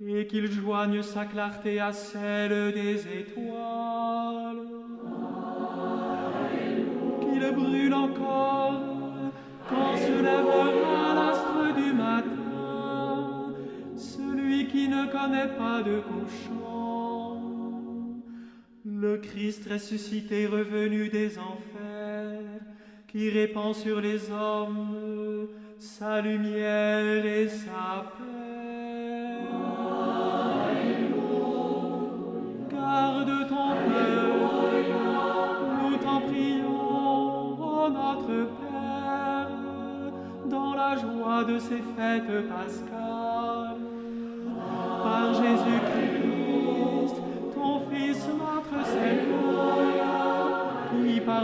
et qu'il joigne sa clarté à celle des étoiles. Qu'il brûle encore quand se lèvera l'astre du matin, celui qui ne connaît pas de couchant. Le Christ ressuscité revenu des enfers, qui répand sur les hommes sa lumière et sa paix. Garde ton peuple, nous t'en prions, ô notre Père, dans la joie de ces fêtes pascales. Par Jésus-Christ,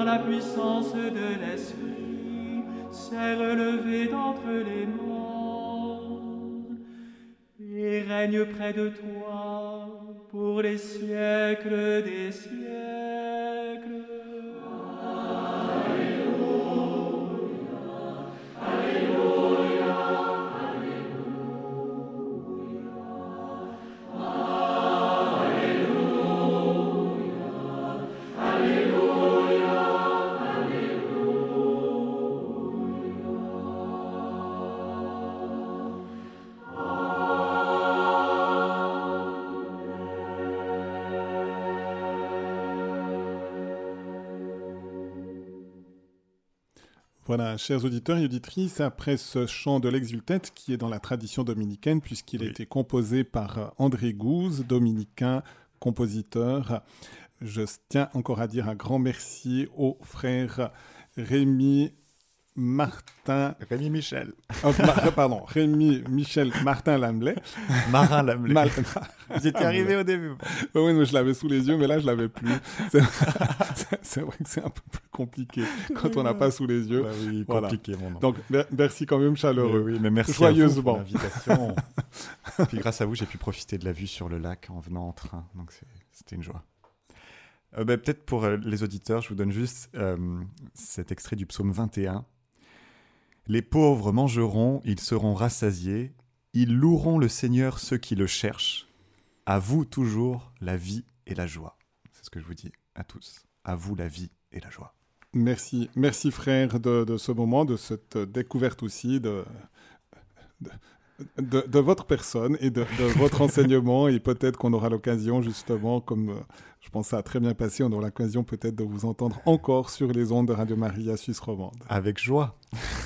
la puissance de l'Esprit s'est relevé d'entre les morts et règne près de toi pour les siècles des siècles. Voilà, chers auditeurs et auditrices, après ce chant de l'exultète qui est dans la tradition dominicaine puisqu'il a été composé par André Gouze, dominicain, compositeur, je tiens encore à dire un grand merci aux frères Rémi, Martin, Rémi Michel. oh, Mar- pardon, Rémi, Michel, Martin Lamblay. Marin Lamblay. Mal- étiez arrivé au début. Oui, mais je l'avais sous les yeux, mais là, je l'avais plus. [laughs] C'est vrai que c'est un peu plus compliqué quand on n'a pas sous les yeux. Bah oui, Voilà. compliqué mon nom. Donc, mer- merci quand même Mais chaleureux. oui, mais merci Joyeusement. à vous pour l'invitation. [laughs] Puis grâce à vous, j'ai pu profiter de la vue sur le lac en venant en train. Donc c'était une joie. Euh, bah, Peut-être pour euh, les auditeurs, je vous donne juste euh, cet extrait du psaume 21. Les pauvres mangeront, ils seront rassasiés. Ils loueront le Seigneur ceux qui le cherchent. À vous toujours la vie et la joie. C'est ce que je vous dis à tous. À vous la vie et la joie. Merci, merci frère de, ce moment, de cette découverte aussi de, de- de votre personne et de, de votre [laughs] enseignement. Et peut-être qu'on aura l'occasion, justement, comme euh, je pense ça a très bien passé, on aura l'occasion peut-être de vous entendre encore sur les ondes de Radio Maria Suisse Romande. Avec joie.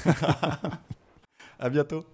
[laughs] à bientôt.